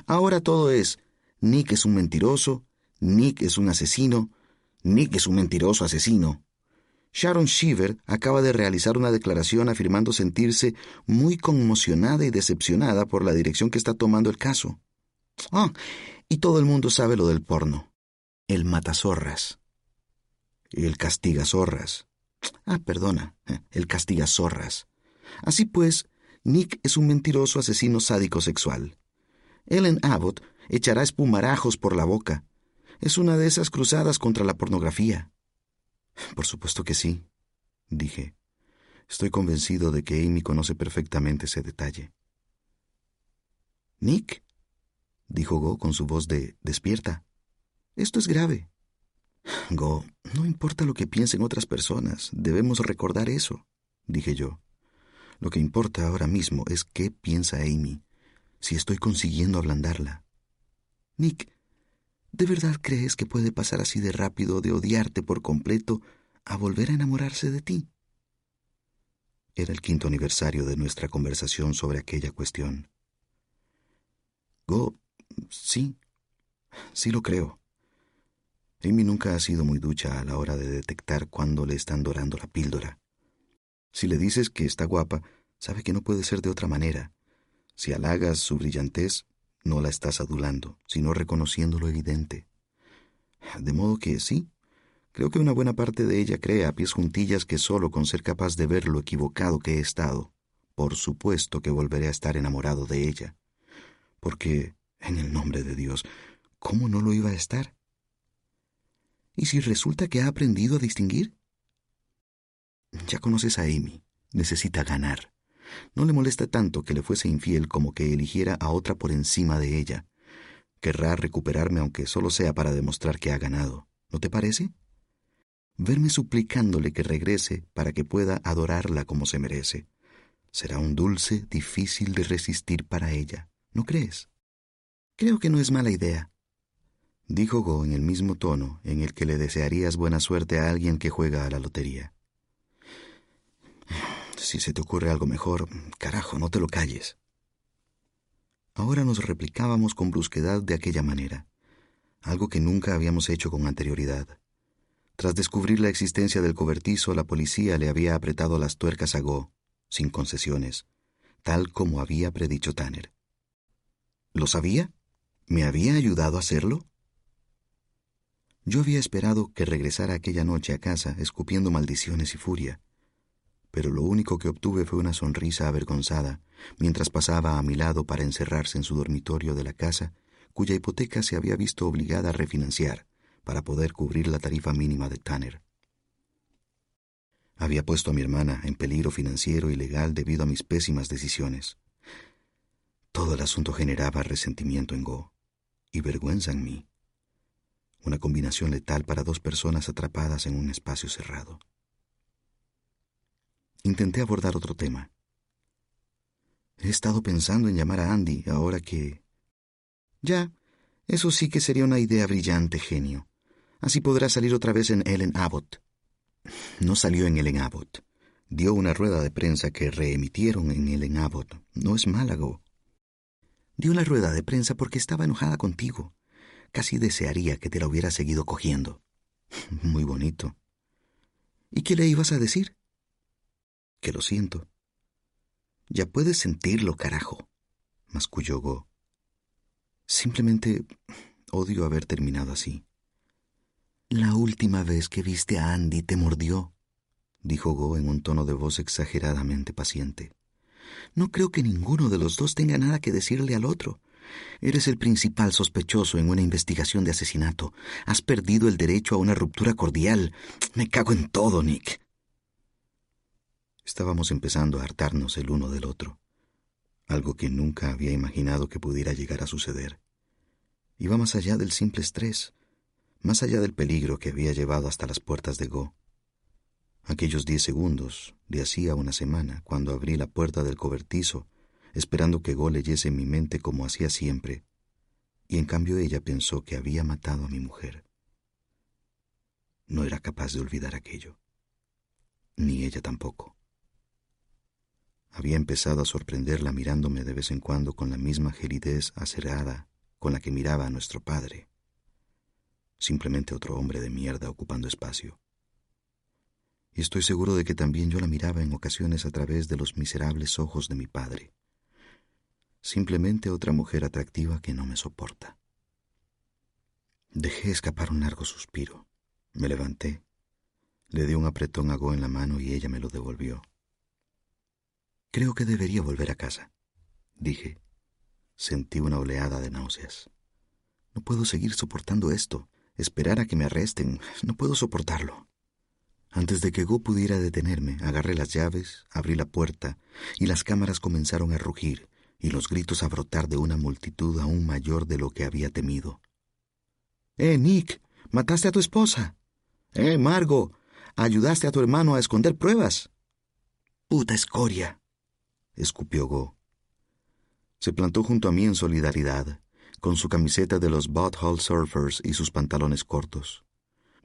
Ahora todo es Nick es un mentiroso, Nick es un asesino, Nick es un mentiroso asesino. Sharon Shiver acaba de realizar una declaración afirmando sentirse muy conmocionada y decepcionada por la dirección que está tomando el caso. Ah, y todo el mundo sabe lo del porno. El matazorras. El castigazorras. Ah, perdona, eh, el castigazorras. Así pues, Nick es un mentiroso asesino sádico sexual. Ellen Abbott echará espumarajos por la boca. Es una de esas cruzadas contra la pornografía. Por supuesto que sí, dije. Estoy convencido de que Amy conoce perfectamente ese detalle. Nick, dijo Go con su voz de despierta. Esto es grave. Go, no importa lo que piensen otras personas, debemos recordar eso, dije yo. Lo que importa ahora mismo es qué piensa Amy, si estoy consiguiendo ablandarla. Nick, ¿de verdad crees que puede pasar así de rápido de odiarte por completo a volver a enamorarse de ti? Era el quinto aniversario de nuestra conversación sobre aquella cuestión. Go, sí, sí lo creo. Amy nunca ha sido muy ducha a la hora de detectar cuándo le están dorando la píldora. Si le dices que está guapa, sabe que no puede ser de otra manera. Si halagas su brillantez, no la estás adulando, sino reconociendo lo evidente. De modo que sí, creo que una buena parte de ella cree a pies juntillas que solo con ser capaz de ver lo equivocado que he estado, por supuesto que volveré a estar enamorado de ella. Porque, en el nombre de Dios, ¿cómo no lo iba a estar? ¿Y si resulta que ha aprendido a distinguir? Ya conoces a Amy. Necesita ganar. No le molesta tanto que le fuese infiel como que eligiera a otra por encima de ella. Querrá recuperarme aunque solo sea para demostrar que ha ganado. ¿No te parece? Verme suplicándole que regrese para que pueda adorarla como se merece. Será un dulce difícil de resistir para ella, ¿no crees? Creo que no es mala idea, dijo Go en el mismo tono en el que le desearías buena suerte a alguien que juega a la lotería. Si se te ocurre algo mejor, carajo, no te lo calles. Ahora nos replicábamos con brusquedad de aquella manera, algo que nunca habíamos hecho con anterioridad. Tras descubrir la existencia del cobertizo, la policía le había apretado las tuercas a Go, sin concesiones, tal como había predicho Tanner. ¿Lo sabía? ¿Me había ayudado a hacerlo? Yo había esperado que regresara aquella noche a casa escupiendo maldiciones y furia, pero lo único que obtuve fue una sonrisa avergonzada mientras pasaba a mi lado para encerrarse en su dormitorio de la casa, cuya hipoteca se había visto obligada a refinanciar para poder cubrir la tarifa mínima de Tanner. Había puesto a mi hermana en peligro financiero y legal debido a mis pésimas decisiones. Todo el asunto generaba resentimiento en Go y vergüenza en mí. Una combinación letal para dos personas atrapadas en un espacio cerrado. Intenté abordar otro tema. He estado pensando en llamar a Andy ahora que... Ya, eso sí que sería una idea brillante, genio. Así podrá salir otra vez en Ellen Abbott. No salió en Ellen Abbott. Dio una rueda de prensa que reemitieron en Ellen Abbott. No es Málago. Dio la rueda de prensa porque estaba enojada contigo. Casi desearía que te la hubiera seguido cogiendo. Muy bonito. ¿Y qué le ibas a decir? que lo siento. Ya puedes sentirlo, carajo, masculló Go. Simplemente odio haber terminado así. La última vez que viste a Andy te mordió, dijo Go en un tono de voz exageradamente paciente. No creo que ninguno de los dos tenga nada que decirle al otro. Eres el principal sospechoso en una investigación de asesinato. Has perdido el derecho a una ruptura cordial. Me cago en todo, Nick. Estábamos empezando a hartarnos el uno del otro, algo que nunca había imaginado que pudiera llegar a suceder. Iba más allá del simple estrés, más allá del peligro que había llevado hasta las puertas de Go. Aquellos diez segundos, de hacía una semana, cuando abrí la puerta del cobertizo, esperando que Go leyese mi mente como hacía siempre, y en cambio ella pensó que había matado a mi mujer. No era capaz de olvidar aquello, ni ella tampoco. Había empezado a sorprenderla mirándome de vez en cuando con la misma gelidez acerada con la que miraba a nuestro padre. Simplemente otro hombre de mierda ocupando espacio. Y estoy seguro de que también yo la miraba en ocasiones a través de los miserables ojos de mi padre. Simplemente otra mujer atractiva que no me soporta. Dejé escapar un largo suspiro. Me levanté. Le di un apretón a Go en la mano y ella me lo devolvió. Creo que debería volver a casa, dije. Sentí una oleada de náuseas. No puedo seguir soportando esto. Esperar a que me arresten. No puedo soportarlo. Antes de que Go pudiera detenerme, agarré las llaves, abrí la puerta, y las cámaras comenzaron a rugir y los gritos a brotar de una multitud aún mayor de lo que había temido. ¡Eh, Nick! ¡Mataste a tu esposa! ¡Eh, Margo! ¡Ayudaste a tu hermano a esconder pruebas! ¡Puta escoria! escupió Go. Se plantó junto a mí en solidaridad, con su camiseta de los Butthole Surfers y sus pantalones cortos.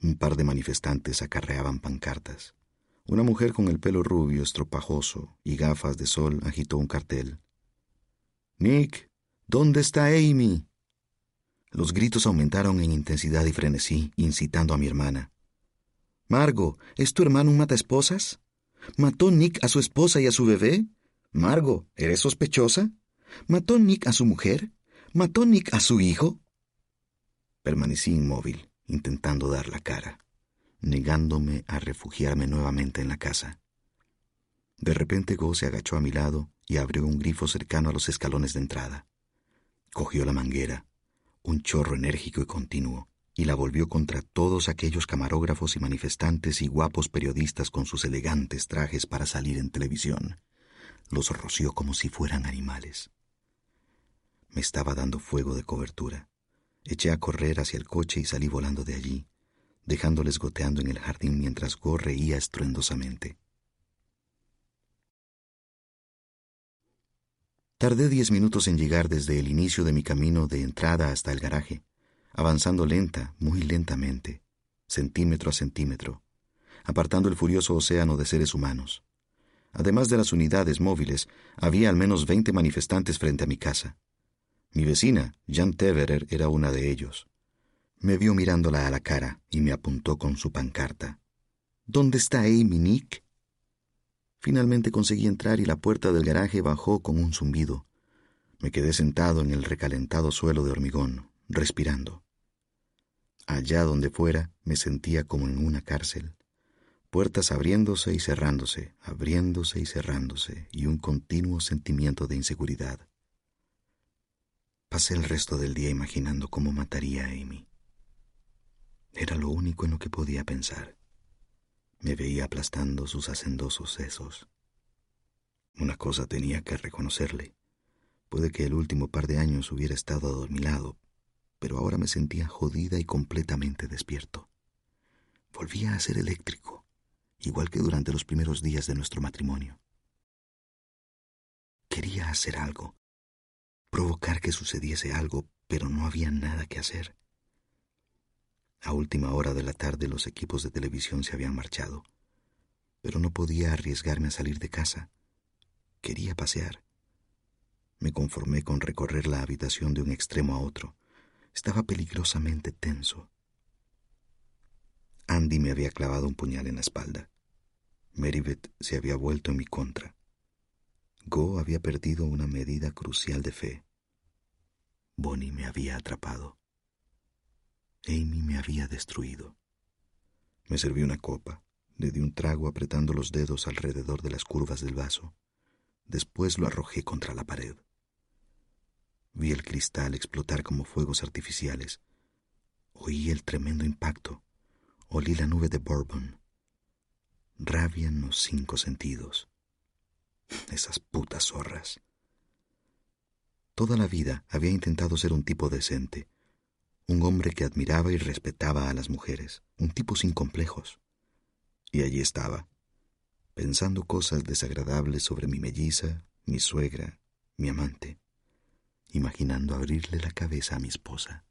Un par de manifestantes acarreaban pancartas. Una mujer con el pelo rubio, estropajoso y gafas de sol agitó un cartel. Nick, ¿dónde está Amy? Los gritos aumentaron en intensidad y frenesí, incitando a mi hermana. Margo, ¿es tu hermano un mataesposas? ¿Mató Nick a su esposa y a su bebé? Margo, ¿eres sospechosa? ¿Mató Nick a su mujer? ¿Mató Nick a su hijo? Permanecí inmóvil, intentando dar la cara, negándome a refugiarme nuevamente en la casa. De repente Go se agachó a mi lado y abrió un grifo cercano a los escalones de entrada. Cogió la manguera, un chorro enérgico y continuo, y la volvió contra todos aquellos camarógrafos y manifestantes y guapos periodistas con sus elegantes trajes para salir en televisión los roció como si fueran animales. Me estaba dando fuego de cobertura. Eché a correr hacia el coche y salí volando de allí, dejándoles goteando en el jardín mientras Go reía estruendosamente. Tardé diez minutos en llegar desde el inicio de mi camino de entrada hasta el garaje, avanzando lenta, muy lentamente, centímetro a centímetro, apartando el furioso océano de seres humanos. Además de las unidades móviles, había al menos veinte manifestantes frente a mi casa. Mi vecina, Jan Teverer, era una de ellos. Me vio mirándola a la cara y me apuntó con su pancarta. ¿Dónde está Amy Nick? Finalmente conseguí entrar y la puerta del garaje bajó con un zumbido. Me quedé sentado en el recalentado suelo de hormigón, respirando. Allá donde fuera me sentía como en una cárcel puertas abriéndose y cerrándose, abriéndose y cerrándose, y un continuo sentimiento de inseguridad. Pasé el resto del día imaginando cómo mataría a Amy. Era lo único en lo que podía pensar. Me veía aplastando sus hacendosos sesos. Una cosa tenía que reconocerle. Puede que el último par de años hubiera estado adormilado, pero ahora me sentía jodida y completamente despierto. Volvía a ser eléctrico igual que durante los primeros días de nuestro matrimonio. Quería hacer algo, provocar que sucediese algo, pero no había nada que hacer. A última hora de la tarde los equipos de televisión se habían marchado, pero no podía arriesgarme a salir de casa. Quería pasear. Me conformé con recorrer la habitación de un extremo a otro. Estaba peligrosamente tenso. Andy me había clavado un puñal en la espalda. Meribeth se había vuelto en mi contra. Go había perdido una medida crucial de fe. Bonnie me había atrapado. Amy me había destruido. Me serví una copa, le di un trago apretando los dedos alrededor de las curvas del vaso. Después lo arrojé contra la pared. Vi el cristal explotar como fuegos artificiales. Oí el tremendo impacto olí la nube de Bourbon. Rabia en los cinco sentidos. Esas putas zorras. Toda la vida había intentado ser un tipo decente, un hombre que admiraba y respetaba a las mujeres, un tipo sin complejos. Y allí estaba, pensando cosas desagradables sobre mi melliza, mi suegra, mi amante. imaginando abrirle la cabeza a mi esposa.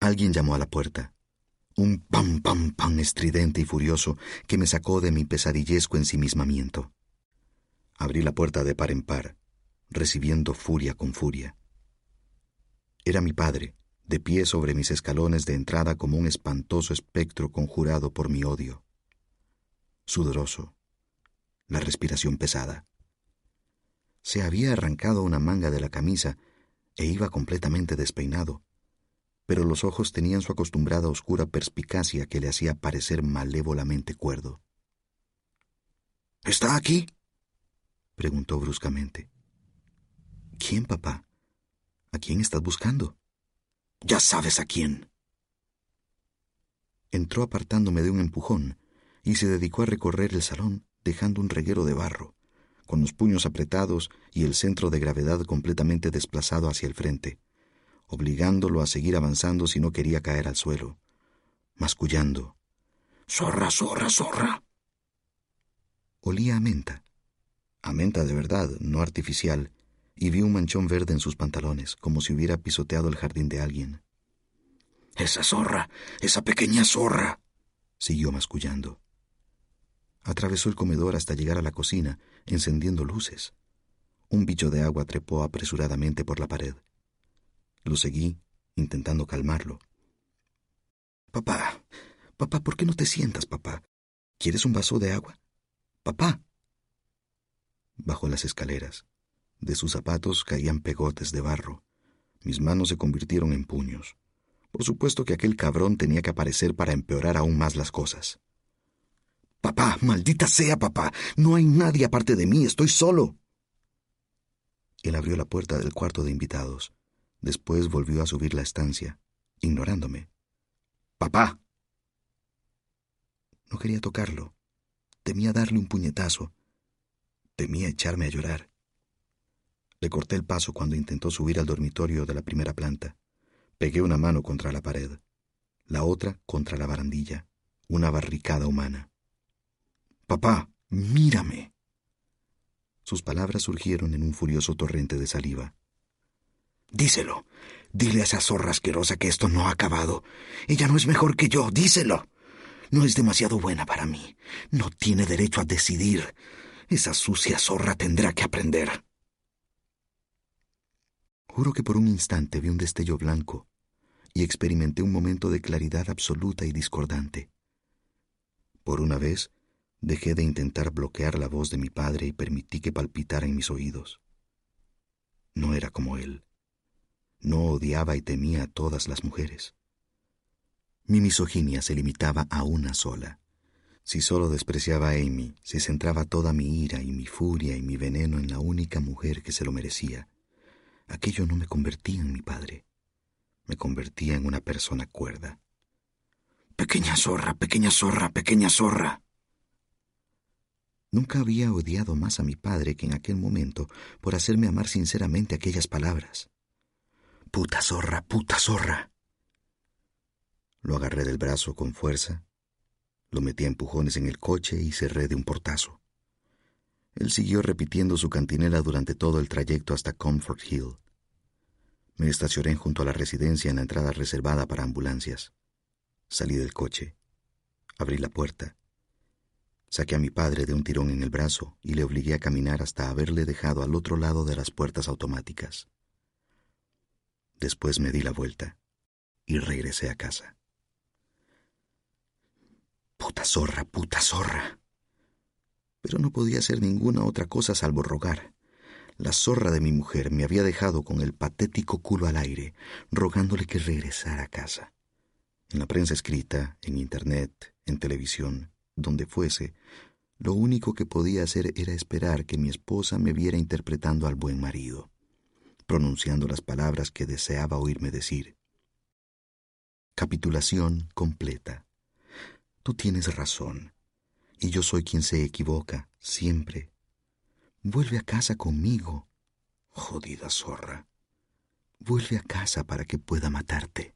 Alguien llamó a la puerta. Un pam, pam, pam estridente y furioso que me sacó de mi pesadillesco ensimismamiento. Abrí la puerta de par en par, recibiendo furia con furia. Era mi padre, de pie sobre mis escalones de entrada como un espantoso espectro conjurado por mi odio. Sudoroso, la respiración pesada. Se había arrancado una manga de la camisa e iba completamente despeinado, pero los ojos tenían su acostumbrada oscura perspicacia que le hacía parecer malévolamente cuerdo. ¿Está aquí? preguntó bruscamente. ¿Quién, papá? ¿A quién estás buscando? Ya sabes a quién. Entró apartándome de un empujón y se dedicó a recorrer el salón, dejando un reguero de barro, con los puños apretados y el centro de gravedad completamente desplazado hacia el frente, obligándolo a seguir avanzando si no quería caer al suelo, mascullando. Zorra, zorra, zorra. Olía a menta. A menta de verdad, no artificial, y vi un manchón verde en sus pantalones, como si hubiera pisoteado el jardín de alguien. Esa zorra, esa pequeña zorra, siguió mascullando. Atravesó el comedor hasta llegar a la cocina, encendiendo luces. Un bicho de agua trepó apresuradamente por la pared. Lo seguí, intentando calmarlo. Papá, papá, ¿por qué no te sientas, papá? ¿Quieres un vaso de agua? Papá. Bajó las escaleras. De sus zapatos caían pegotes de barro. Mis manos se convirtieron en puños. Por supuesto que aquel cabrón tenía que aparecer para empeorar aún más las cosas. Papá, maldita sea, papá. No hay nadie aparte de mí. Estoy solo. Él abrió la puerta del cuarto de invitados. Después volvió a subir la estancia, ignorándome. Papá. No quería tocarlo. Temía darle un puñetazo. Temía echarme a llorar. Le corté el paso cuando intentó subir al dormitorio de la primera planta. Pegué una mano contra la pared, la otra contra la barandilla, una barricada humana. Papá, mírame. Sus palabras surgieron en un furioso torrente de saliva. Díselo. Dile a esa zorra asquerosa que esto no ha acabado. Ella no es mejor que yo. Díselo. No es demasiado buena para mí. No tiene derecho a decidir. Esa sucia zorra tendrá que aprender. Juro que por un instante vi un destello blanco y experimenté un momento de claridad absoluta y discordante. Por una vez, dejé de intentar bloquear la voz de mi padre y permití que palpitara en mis oídos. No era como él. No odiaba y temía a todas las mujeres. Mi misoginia se limitaba a una sola. Si solo despreciaba a Amy, si centraba toda mi ira y mi furia y mi veneno en la única mujer que se lo merecía, aquello no me convertía en mi padre, me convertía en una persona cuerda. Pequeña zorra, pequeña zorra, pequeña zorra. Nunca había odiado más a mi padre que en aquel momento por hacerme amar sinceramente aquellas palabras. Puta zorra, puta zorra. Lo agarré del brazo con fuerza, lo metí a empujones en el coche y cerré de un portazo. Él siguió repitiendo su cantinela durante todo el trayecto hasta Comfort Hill. Me estacioné junto a la residencia en la entrada reservada para ambulancias. Salí del coche. Abrí la puerta. Saqué a mi padre de un tirón en el brazo y le obligué a caminar hasta haberle dejado al otro lado de las puertas automáticas. Después me di la vuelta y regresé a casa. Puta zorra, puta zorra pero no podía hacer ninguna otra cosa salvo rogar. La zorra de mi mujer me había dejado con el patético culo al aire, rogándole que regresara a casa. En la prensa escrita, en Internet, en televisión, donde fuese, lo único que podía hacer era esperar que mi esposa me viera interpretando al buen marido, pronunciando las palabras que deseaba oírme decir. Capitulación completa. Tú tienes razón y yo soy quien se equivoca, siempre. Vuelve a casa conmigo, jodida zorra. Vuelve a casa para que pueda matarte.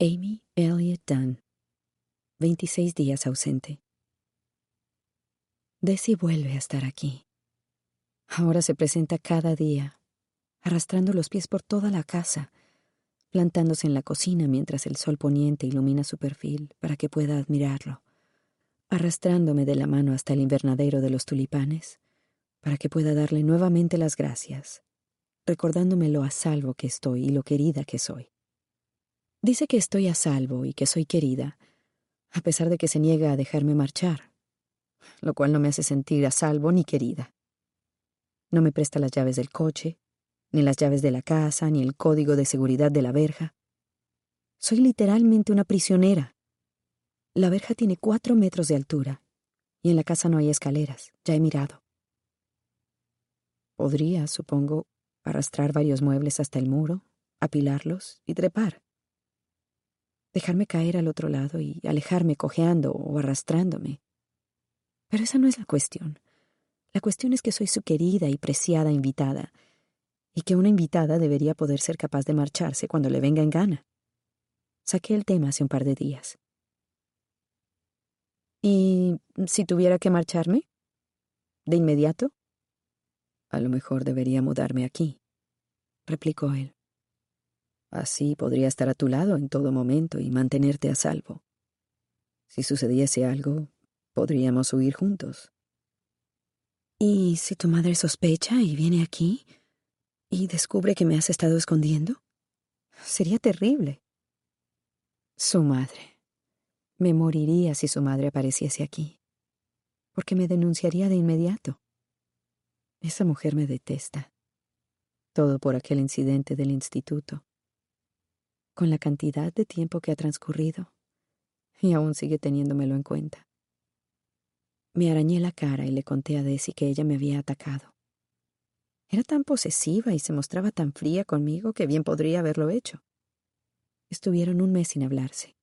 Amy Elliot Dunn, 26 días ausente. Desi vuelve a estar aquí. Ahora se presenta cada día, arrastrando los pies por toda la casa, plantándose en la cocina mientras el sol poniente ilumina su perfil para que pueda admirarlo, arrastrándome de la mano hasta el invernadero de los tulipanes para que pueda darle nuevamente las gracias, recordándome lo a salvo que estoy y lo querida que soy. Dice que estoy a salvo y que soy querida, a pesar de que se niega a dejarme marchar, lo cual no me hace sentir a salvo ni querida. No me presta las llaves del coche, ni las llaves de la casa, ni el código de seguridad de la verja. Soy literalmente una prisionera. La verja tiene cuatro metros de altura, y en la casa no hay escaleras, ya he mirado. Podría, supongo, arrastrar varios muebles hasta el muro, apilarlos y trepar. Dejarme caer al otro lado y alejarme cojeando o arrastrándome. Pero esa no es la cuestión. La cuestión es que soy su querida y preciada invitada, y que una invitada debería poder ser capaz de marcharse cuando le venga en gana. Saqué el tema hace un par de días. ¿Y si tuviera que marcharme? ¿De inmediato? A lo mejor debería mudarme aquí, replicó él. Así podría estar a tu lado en todo momento y mantenerte a salvo. Si sucediese algo, podríamos huir juntos. ¿Y si tu madre sospecha y viene aquí? Y descubre que me has estado escondiendo? Sería terrible. Su madre. Me moriría si su madre apareciese aquí, porque me denunciaría de inmediato. Esa mujer me detesta. Todo por aquel incidente del instituto. Con la cantidad de tiempo que ha transcurrido, y aún sigue teniéndomelo en cuenta. Me arañé la cara y le conté a Desi que ella me había atacado. Era tan posesiva y se mostraba tan fría conmigo que bien podría haberlo hecho. Estuvieron un mes sin hablarse.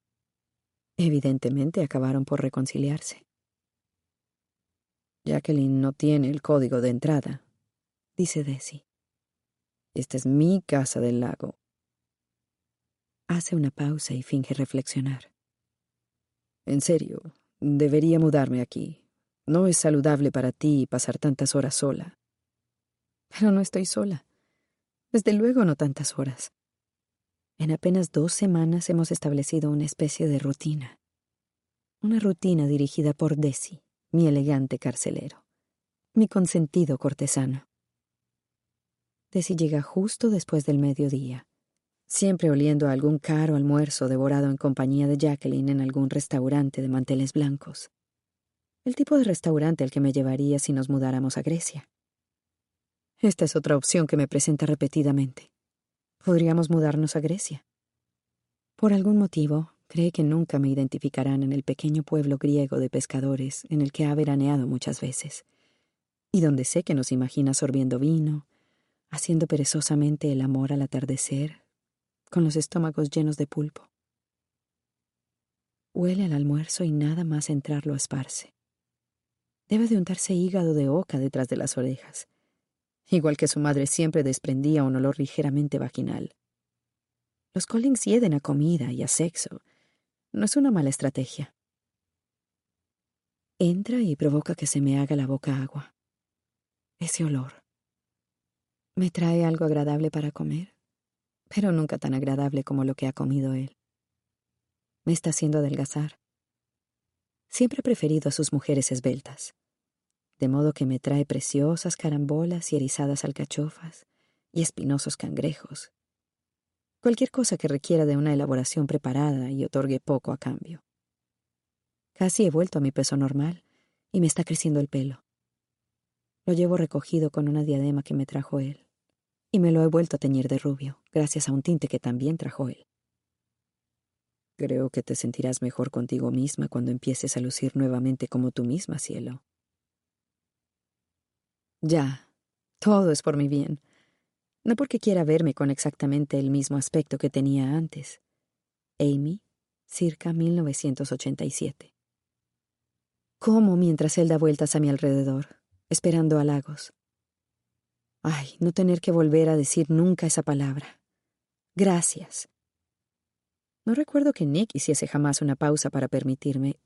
Evidentemente acabaron por reconciliarse. Jacqueline no tiene el código de entrada, dice Desi. Esta es mi casa del lago. Hace una pausa y finge reflexionar. En serio, debería mudarme aquí. No es saludable para ti pasar tantas horas sola. Pero no estoy sola. Desde luego no tantas horas. En apenas dos semanas hemos establecido una especie de rutina. Una rutina dirigida por Desi, mi elegante carcelero, mi consentido cortesano. Desi llega justo después del mediodía, siempre oliendo a algún caro almuerzo devorado en compañía de Jacqueline en algún restaurante de manteles blancos. El tipo de restaurante al que me llevaría si nos mudáramos a Grecia. Esta es otra opción que me presenta repetidamente. Podríamos mudarnos a Grecia. Por algún motivo, cree que nunca me identificarán en el pequeño pueblo griego de pescadores en el que ha veraneado muchas veces, y donde sé que nos imagina sorbiendo vino, haciendo perezosamente el amor al atardecer, con los estómagos llenos de pulpo. Huele al almuerzo y nada más entrarlo esparce. Debe de untarse hígado de oca detrás de las orejas igual que su madre siempre desprendía un olor ligeramente vaginal. Los Collins hieden a comida y a sexo. No es una mala estrategia. Entra y provoca que se me haga la boca agua. Ese olor. Me trae algo agradable para comer, pero nunca tan agradable como lo que ha comido él. Me está haciendo adelgazar. Siempre he preferido a sus mujeres esbeltas de modo que me trae preciosas carambolas y erizadas alcachofas y espinosos cangrejos. Cualquier cosa que requiera de una elaboración preparada y otorgue poco a cambio. Casi he vuelto a mi peso normal y me está creciendo el pelo. Lo llevo recogido con una diadema que me trajo él, y me lo he vuelto a teñir de rubio, gracias a un tinte que también trajo él. Creo que te sentirás mejor contigo misma cuando empieces a lucir nuevamente como tú misma, cielo, ya, todo es por mi bien. No porque quiera verme con exactamente el mismo aspecto que tenía antes. Amy, circa 1987. Como mientras él da vueltas a mi alrededor, esperando halagos. Ay, no tener que volver a decir nunca esa palabra. Gracias. No recuerdo que Nick hiciese jamás una pausa para permitirme,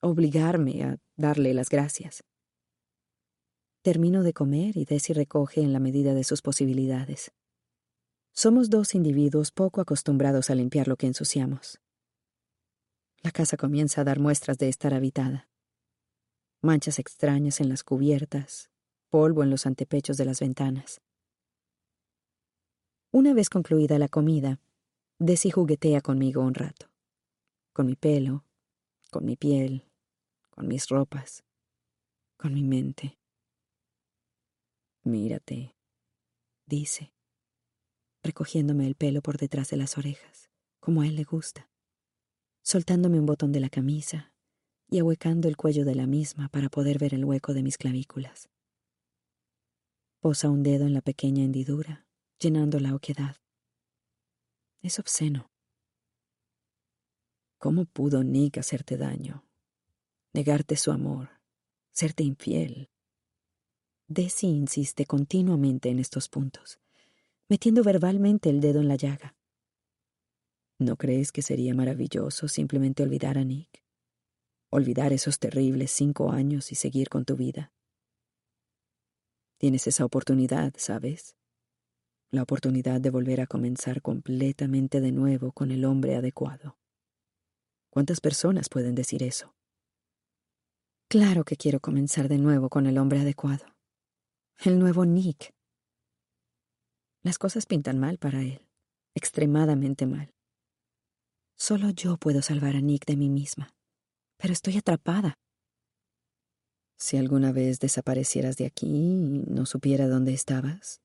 obligarme a darle las gracias. Termino de comer y Desi recoge en la medida de sus posibilidades. Somos dos individuos poco acostumbrados a limpiar lo que ensuciamos. La casa comienza a dar muestras de estar habitada. Manchas extrañas en las cubiertas, polvo en los antepechos de las ventanas. Una vez concluida la comida, Desi juguetea conmigo un rato. Con mi pelo, con mi piel, con mis ropas, con mi mente. Mírate, dice recogiéndome el pelo por detrás de las orejas, como a él le gusta, soltándome un botón de la camisa y ahuecando el cuello de la misma para poder ver el hueco de mis clavículas. Posa un dedo en la pequeña hendidura, llenando la oquedad. Es obsceno. ¿Cómo pudo Nick hacerte daño? Negarte su amor, serte infiel. Desi insiste continuamente en estos puntos metiendo verbalmente el dedo en la llaga. ¿No crees que sería maravilloso simplemente olvidar a Nick? Olvidar esos terribles cinco años y seguir con tu vida. Tienes esa oportunidad, ¿sabes? La oportunidad de volver a comenzar completamente de nuevo con el hombre adecuado. ¿Cuántas personas pueden decir eso? Claro que quiero comenzar de nuevo con el hombre adecuado. El nuevo Nick. Las cosas pintan mal para él, extremadamente mal. Solo yo puedo salvar a Nick de mí misma, pero estoy atrapada. Si alguna vez desaparecieras de aquí y no supiera dónde estabas,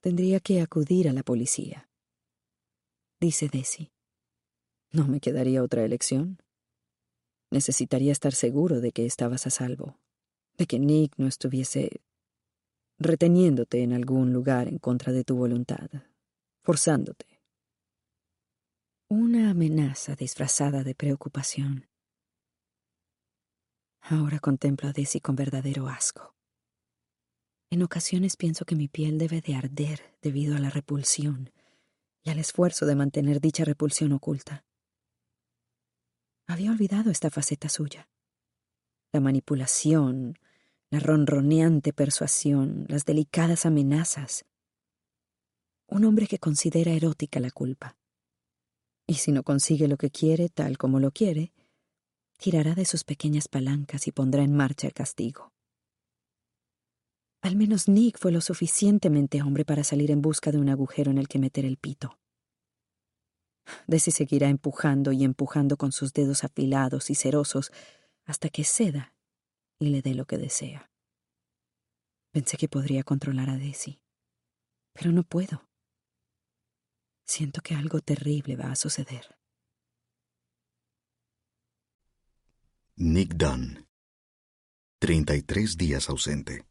tendría que acudir a la policía. Dice Desi. No me quedaría otra elección. Necesitaría estar seguro de que estabas a salvo, de que Nick no estuviese reteniéndote en algún lugar en contra de tu voluntad, forzándote. Una amenaza disfrazada de preocupación. Ahora contemplo a Desi con verdadero asco. En ocasiones pienso que mi piel debe de arder debido a la repulsión y al esfuerzo de mantener dicha repulsión oculta. Había olvidado esta faceta suya. La manipulación, la ronroneante persuasión, las delicadas amenazas. Un hombre que considera erótica la culpa. Y si no consigue lo que quiere tal como lo quiere, tirará de sus pequeñas palancas y pondrá en marcha el castigo. Al menos Nick fue lo suficientemente hombre para salir en busca de un agujero en el que meter el pito. Desi seguirá empujando y empujando con sus dedos afilados y cerosos hasta que ceda y le dé lo que desea. Pensé que podría controlar a Desi, pero no puedo. Siento que algo terrible va a suceder. Nick Dunn. 33 días ausente.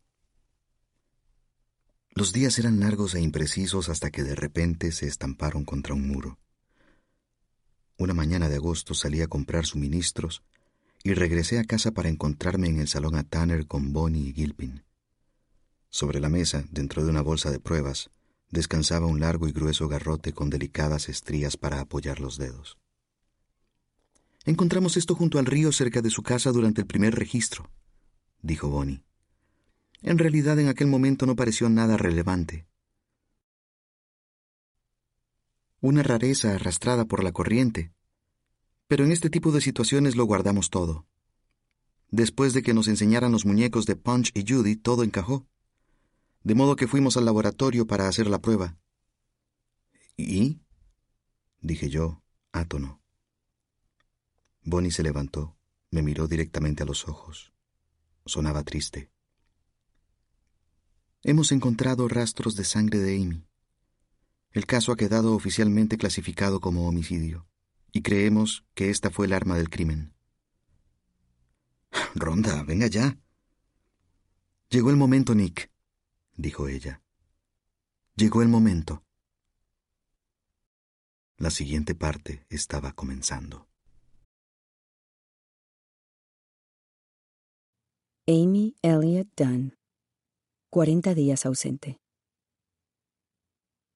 Los días eran largos e imprecisos hasta que de repente se estamparon contra un muro. Una mañana de agosto salí a comprar suministros y regresé a casa para encontrarme en el salón a Tanner con Bonnie y Gilpin. Sobre la mesa, dentro de una bolsa de pruebas, descansaba un largo y grueso garrote con delicadas estrías para apoyar los dedos. Encontramos esto junto al río cerca de su casa durante el primer registro, dijo Bonnie. En realidad en aquel momento no pareció nada relevante. Una rareza arrastrada por la corriente, pero en este tipo de situaciones lo guardamos todo. Después de que nos enseñaran los muñecos de Punch y Judy, todo encajó. De modo que fuimos al laboratorio para hacer la prueba. ¿Y? dije yo, átono. Bonnie se levantó, me miró directamente a los ojos. Sonaba triste. Hemos encontrado rastros de sangre de Amy. El caso ha quedado oficialmente clasificado como homicidio y creemos que esta fue el arma del crimen. Ronda, venga ya. Llegó el momento, Nick, dijo ella. Llegó el momento. La siguiente parte estaba comenzando. Amy Elliott Dunn. 40 días ausente.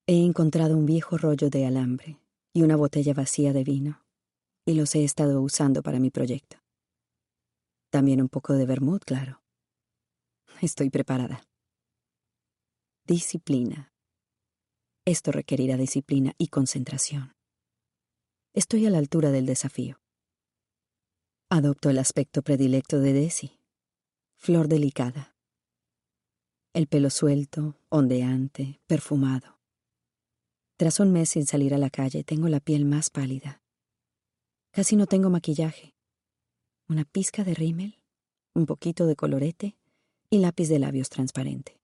He encontrado un viejo rollo de alambre y una botella vacía de vino, y los he estado usando para mi proyecto. También un poco de vermut, claro. Estoy preparada. Disciplina. Esto requerirá disciplina y concentración. Estoy a la altura del desafío. Adopto el aspecto predilecto de Desi. Flor delicada. El pelo suelto, ondeante, perfumado. Tras un mes sin salir a la calle, tengo la piel más pálida. Casi no tengo maquillaje. Una pizca de rímel, un poquito de colorete y lápiz de labios transparente.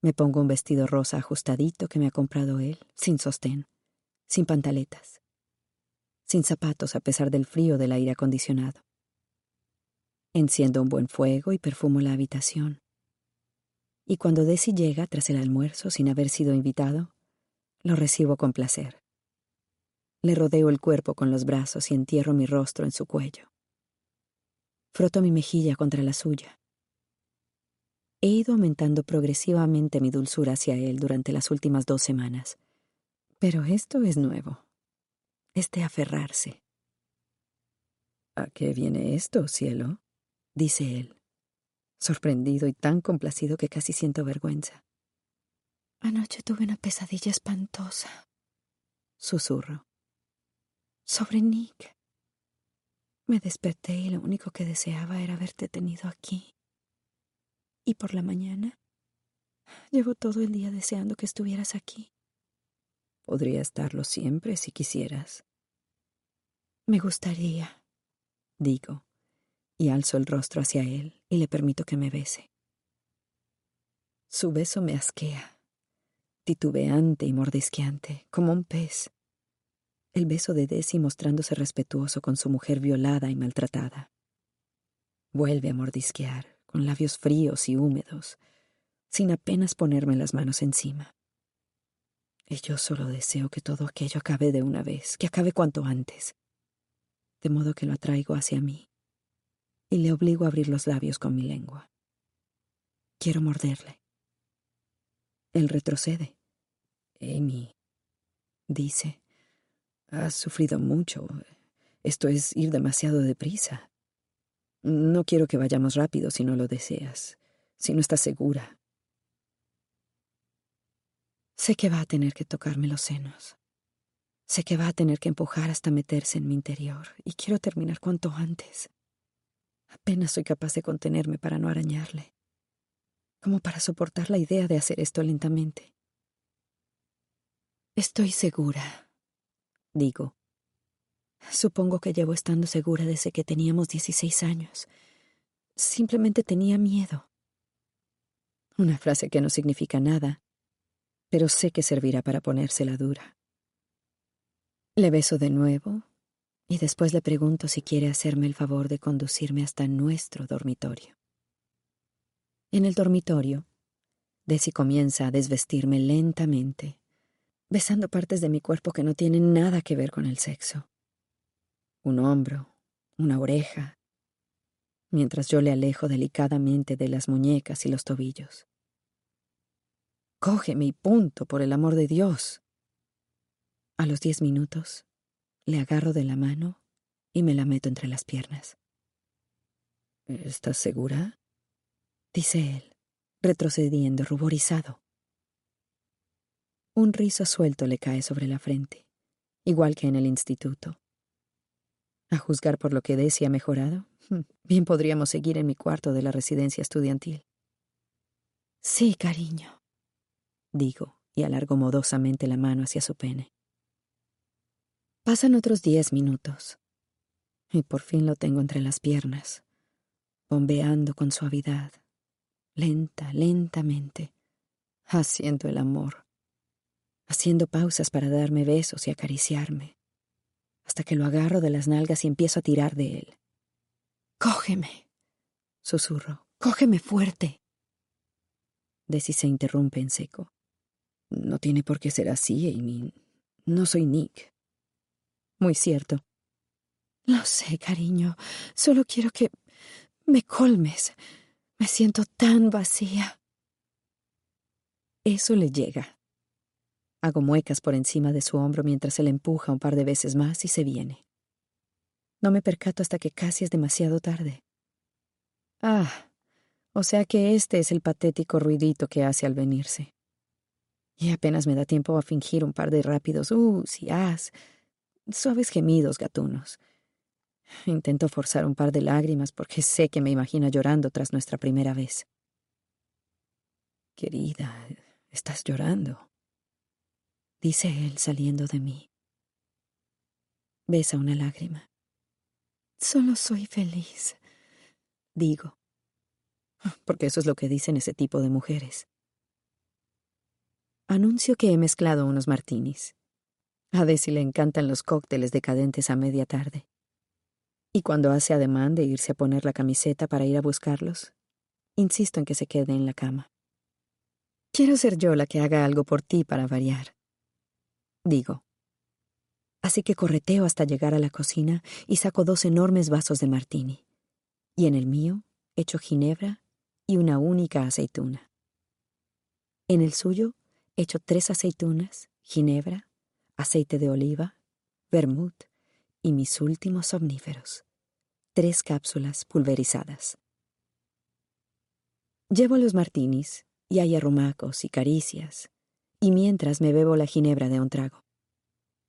Me pongo un vestido rosa ajustadito que me ha comprado él, sin sostén, sin pantaletas, sin zapatos a pesar del frío del aire acondicionado. Enciendo un buen fuego y perfumo la habitación. Y cuando Desi llega tras el almuerzo sin haber sido invitado, lo recibo con placer. Le rodeo el cuerpo con los brazos y entierro mi rostro en su cuello. Froto mi mejilla contra la suya. He ido aumentando progresivamente mi dulzura hacia él durante las últimas dos semanas. Pero esto es nuevo. Este aferrarse. ¿A qué viene esto, cielo? dice él, sorprendido y tan complacido que casi siento vergüenza. Anoche tuve una pesadilla espantosa. Susurro. Sobre Nick. Me desperté y lo único que deseaba era haberte tenido aquí. Y por la mañana, llevo todo el día deseando que estuvieras aquí. Podría estarlo siempre si quisieras. Me gustaría, digo, y alzo el rostro hacia él y le permito que me bese. Su beso me asquea titubeante y mordisqueante, como un pez. El beso de Desi mostrándose respetuoso con su mujer violada y maltratada. Vuelve a mordisquear, con labios fríos y húmedos, sin apenas ponerme las manos encima. Y yo solo deseo que todo aquello acabe de una vez, que acabe cuanto antes. De modo que lo atraigo hacia mí y le obligo a abrir los labios con mi lengua. Quiero morderle él retrocede. Amy, dice, has sufrido mucho. Esto es ir demasiado deprisa. No quiero que vayamos rápido si no lo deseas, si no estás segura. Sé que va a tener que tocarme los senos. Sé que va a tener que empujar hasta meterse en mi interior, y quiero terminar cuanto antes. Apenas soy capaz de contenerme para no arañarle como para soportar la idea de hacer esto lentamente. Estoy segura, digo. Supongo que llevo estando segura desde que teníamos 16 años. Simplemente tenía miedo. Una frase que no significa nada, pero sé que servirá para ponérsela dura. Le beso de nuevo y después le pregunto si quiere hacerme el favor de conducirme hasta nuestro dormitorio. En el dormitorio, Desi comienza a desvestirme lentamente, besando partes de mi cuerpo que no tienen nada que ver con el sexo. Un hombro, una oreja, mientras yo le alejo delicadamente de las muñecas y los tobillos. Cógeme y punto, por el amor de Dios. A los diez minutos, le agarro de la mano y me la meto entre las piernas. ¿Estás segura? Dice él, retrocediendo ruborizado. Un rizo suelto le cae sobre la frente, igual que en el instituto. A juzgar por lo que Desi ha mejorado, bien podríamos seguir en mi cuarto de la residencia estudiantil. Sí, cariño, digo, y alargo modosamente la mano hacia su pene. Pasan otros diez minutos, y por fin lo tengo entre las piernas, bombeando con suavidad, lenta, lentamente, haciendo el amor, haciendo pausas para darme besos y acariciarme, hasta que lo agarro de las nalgas y empiezo a tirar de él. Cógeme, susurro, cógeme fuerte. Desi se interrumpe en seco. No tiene por qué ser así, Amy. No soy Nick. Muy cierto. Lo sé, cariño. Solo quiero que me colmes. Me siento tan vacía. Eso le llega. Hago muecas por encima de su hombro mientras él empuja un par de veces más y se viene. No me percato hasta que casi es demasiado tarde. Ah, O sea que este es el patético ruidito que hace al venirse. Y apenas me da tiempo a fingir un par de rápidos uh, y as, suaves gemidos gatunos. Intento forzar un par de lágrimas porque sé que me imagina llorando tras nuestra primera vez. Querida, estás llorando, dice él saliendo de mí. Besa una lágrima. Solo soy feliz, digo porque eso es lo que dicen ese tipo de mujeres. Anuncio que he mezclado unos martinis. A Desi le encantan los cócteles decadentes a media tarde. Y cuando hace ademán de irse a poner la camiseta para ir a buscarlos, insisto en que se quede en la cama. Quiero ser yo la que haga algo por ti para variar. Digo. Así que correteo hasta llegar a la cocina y saco dos enormes vasos de martini. Y en el mío echo ginebra y una única aceituna. En el suyo echo tres aceitunas, ginebra, aceite de oliva, vermut y mis últimos somníferos, tres cápsulas pulverizadas. Llevo los martinis y hay arrumacos y caricias, y mientras me bebo la ginebra de un trago.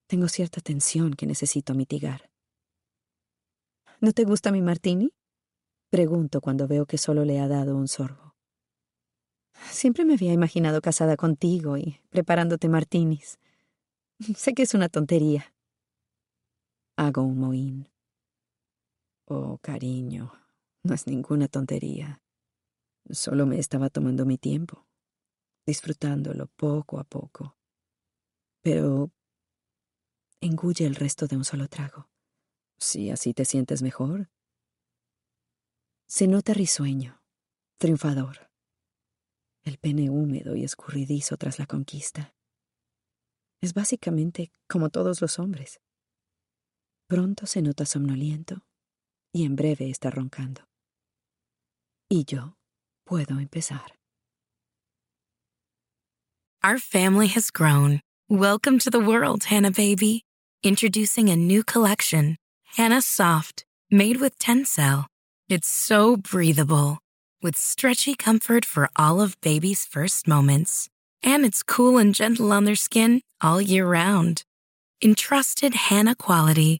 Tengo cierta tensión que necesito mitigar. ¿No te gusta mi martini? Pregunto cuando veo que solo le ha dado un sorbo. Siempre me había imaginado casada contigo y preparándote martinis. Sé que es una tontería. Hago un mohín. Oh, cariño, no es ninguna tontería. Solo me estaba tomando mi tiempo, disfrutándolo poco a poco. Pero engulle el resto de un solo trago. Si así te sientes mejor, se nota risueño, triunfador. El pene húmedo y escurridizo tras la conquista. Es básicamente como todos los hombres. Pronto se nota somnoliento y en breve está roncando. Y yo puedo empezar. Our family has grown. Welcome to the world, Hannah baby. Introducing a new collection, Hannah Soft, made with Tencel. It's so breathable, with stretchy comfort for all of baby's first moments. And it's cool and gentle on their skin all year round. Entrusted Hannah quality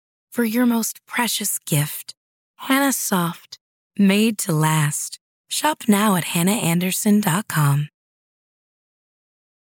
for your most precious gift. Hannah Soft, made to last. Shop now at hannahanderson.com.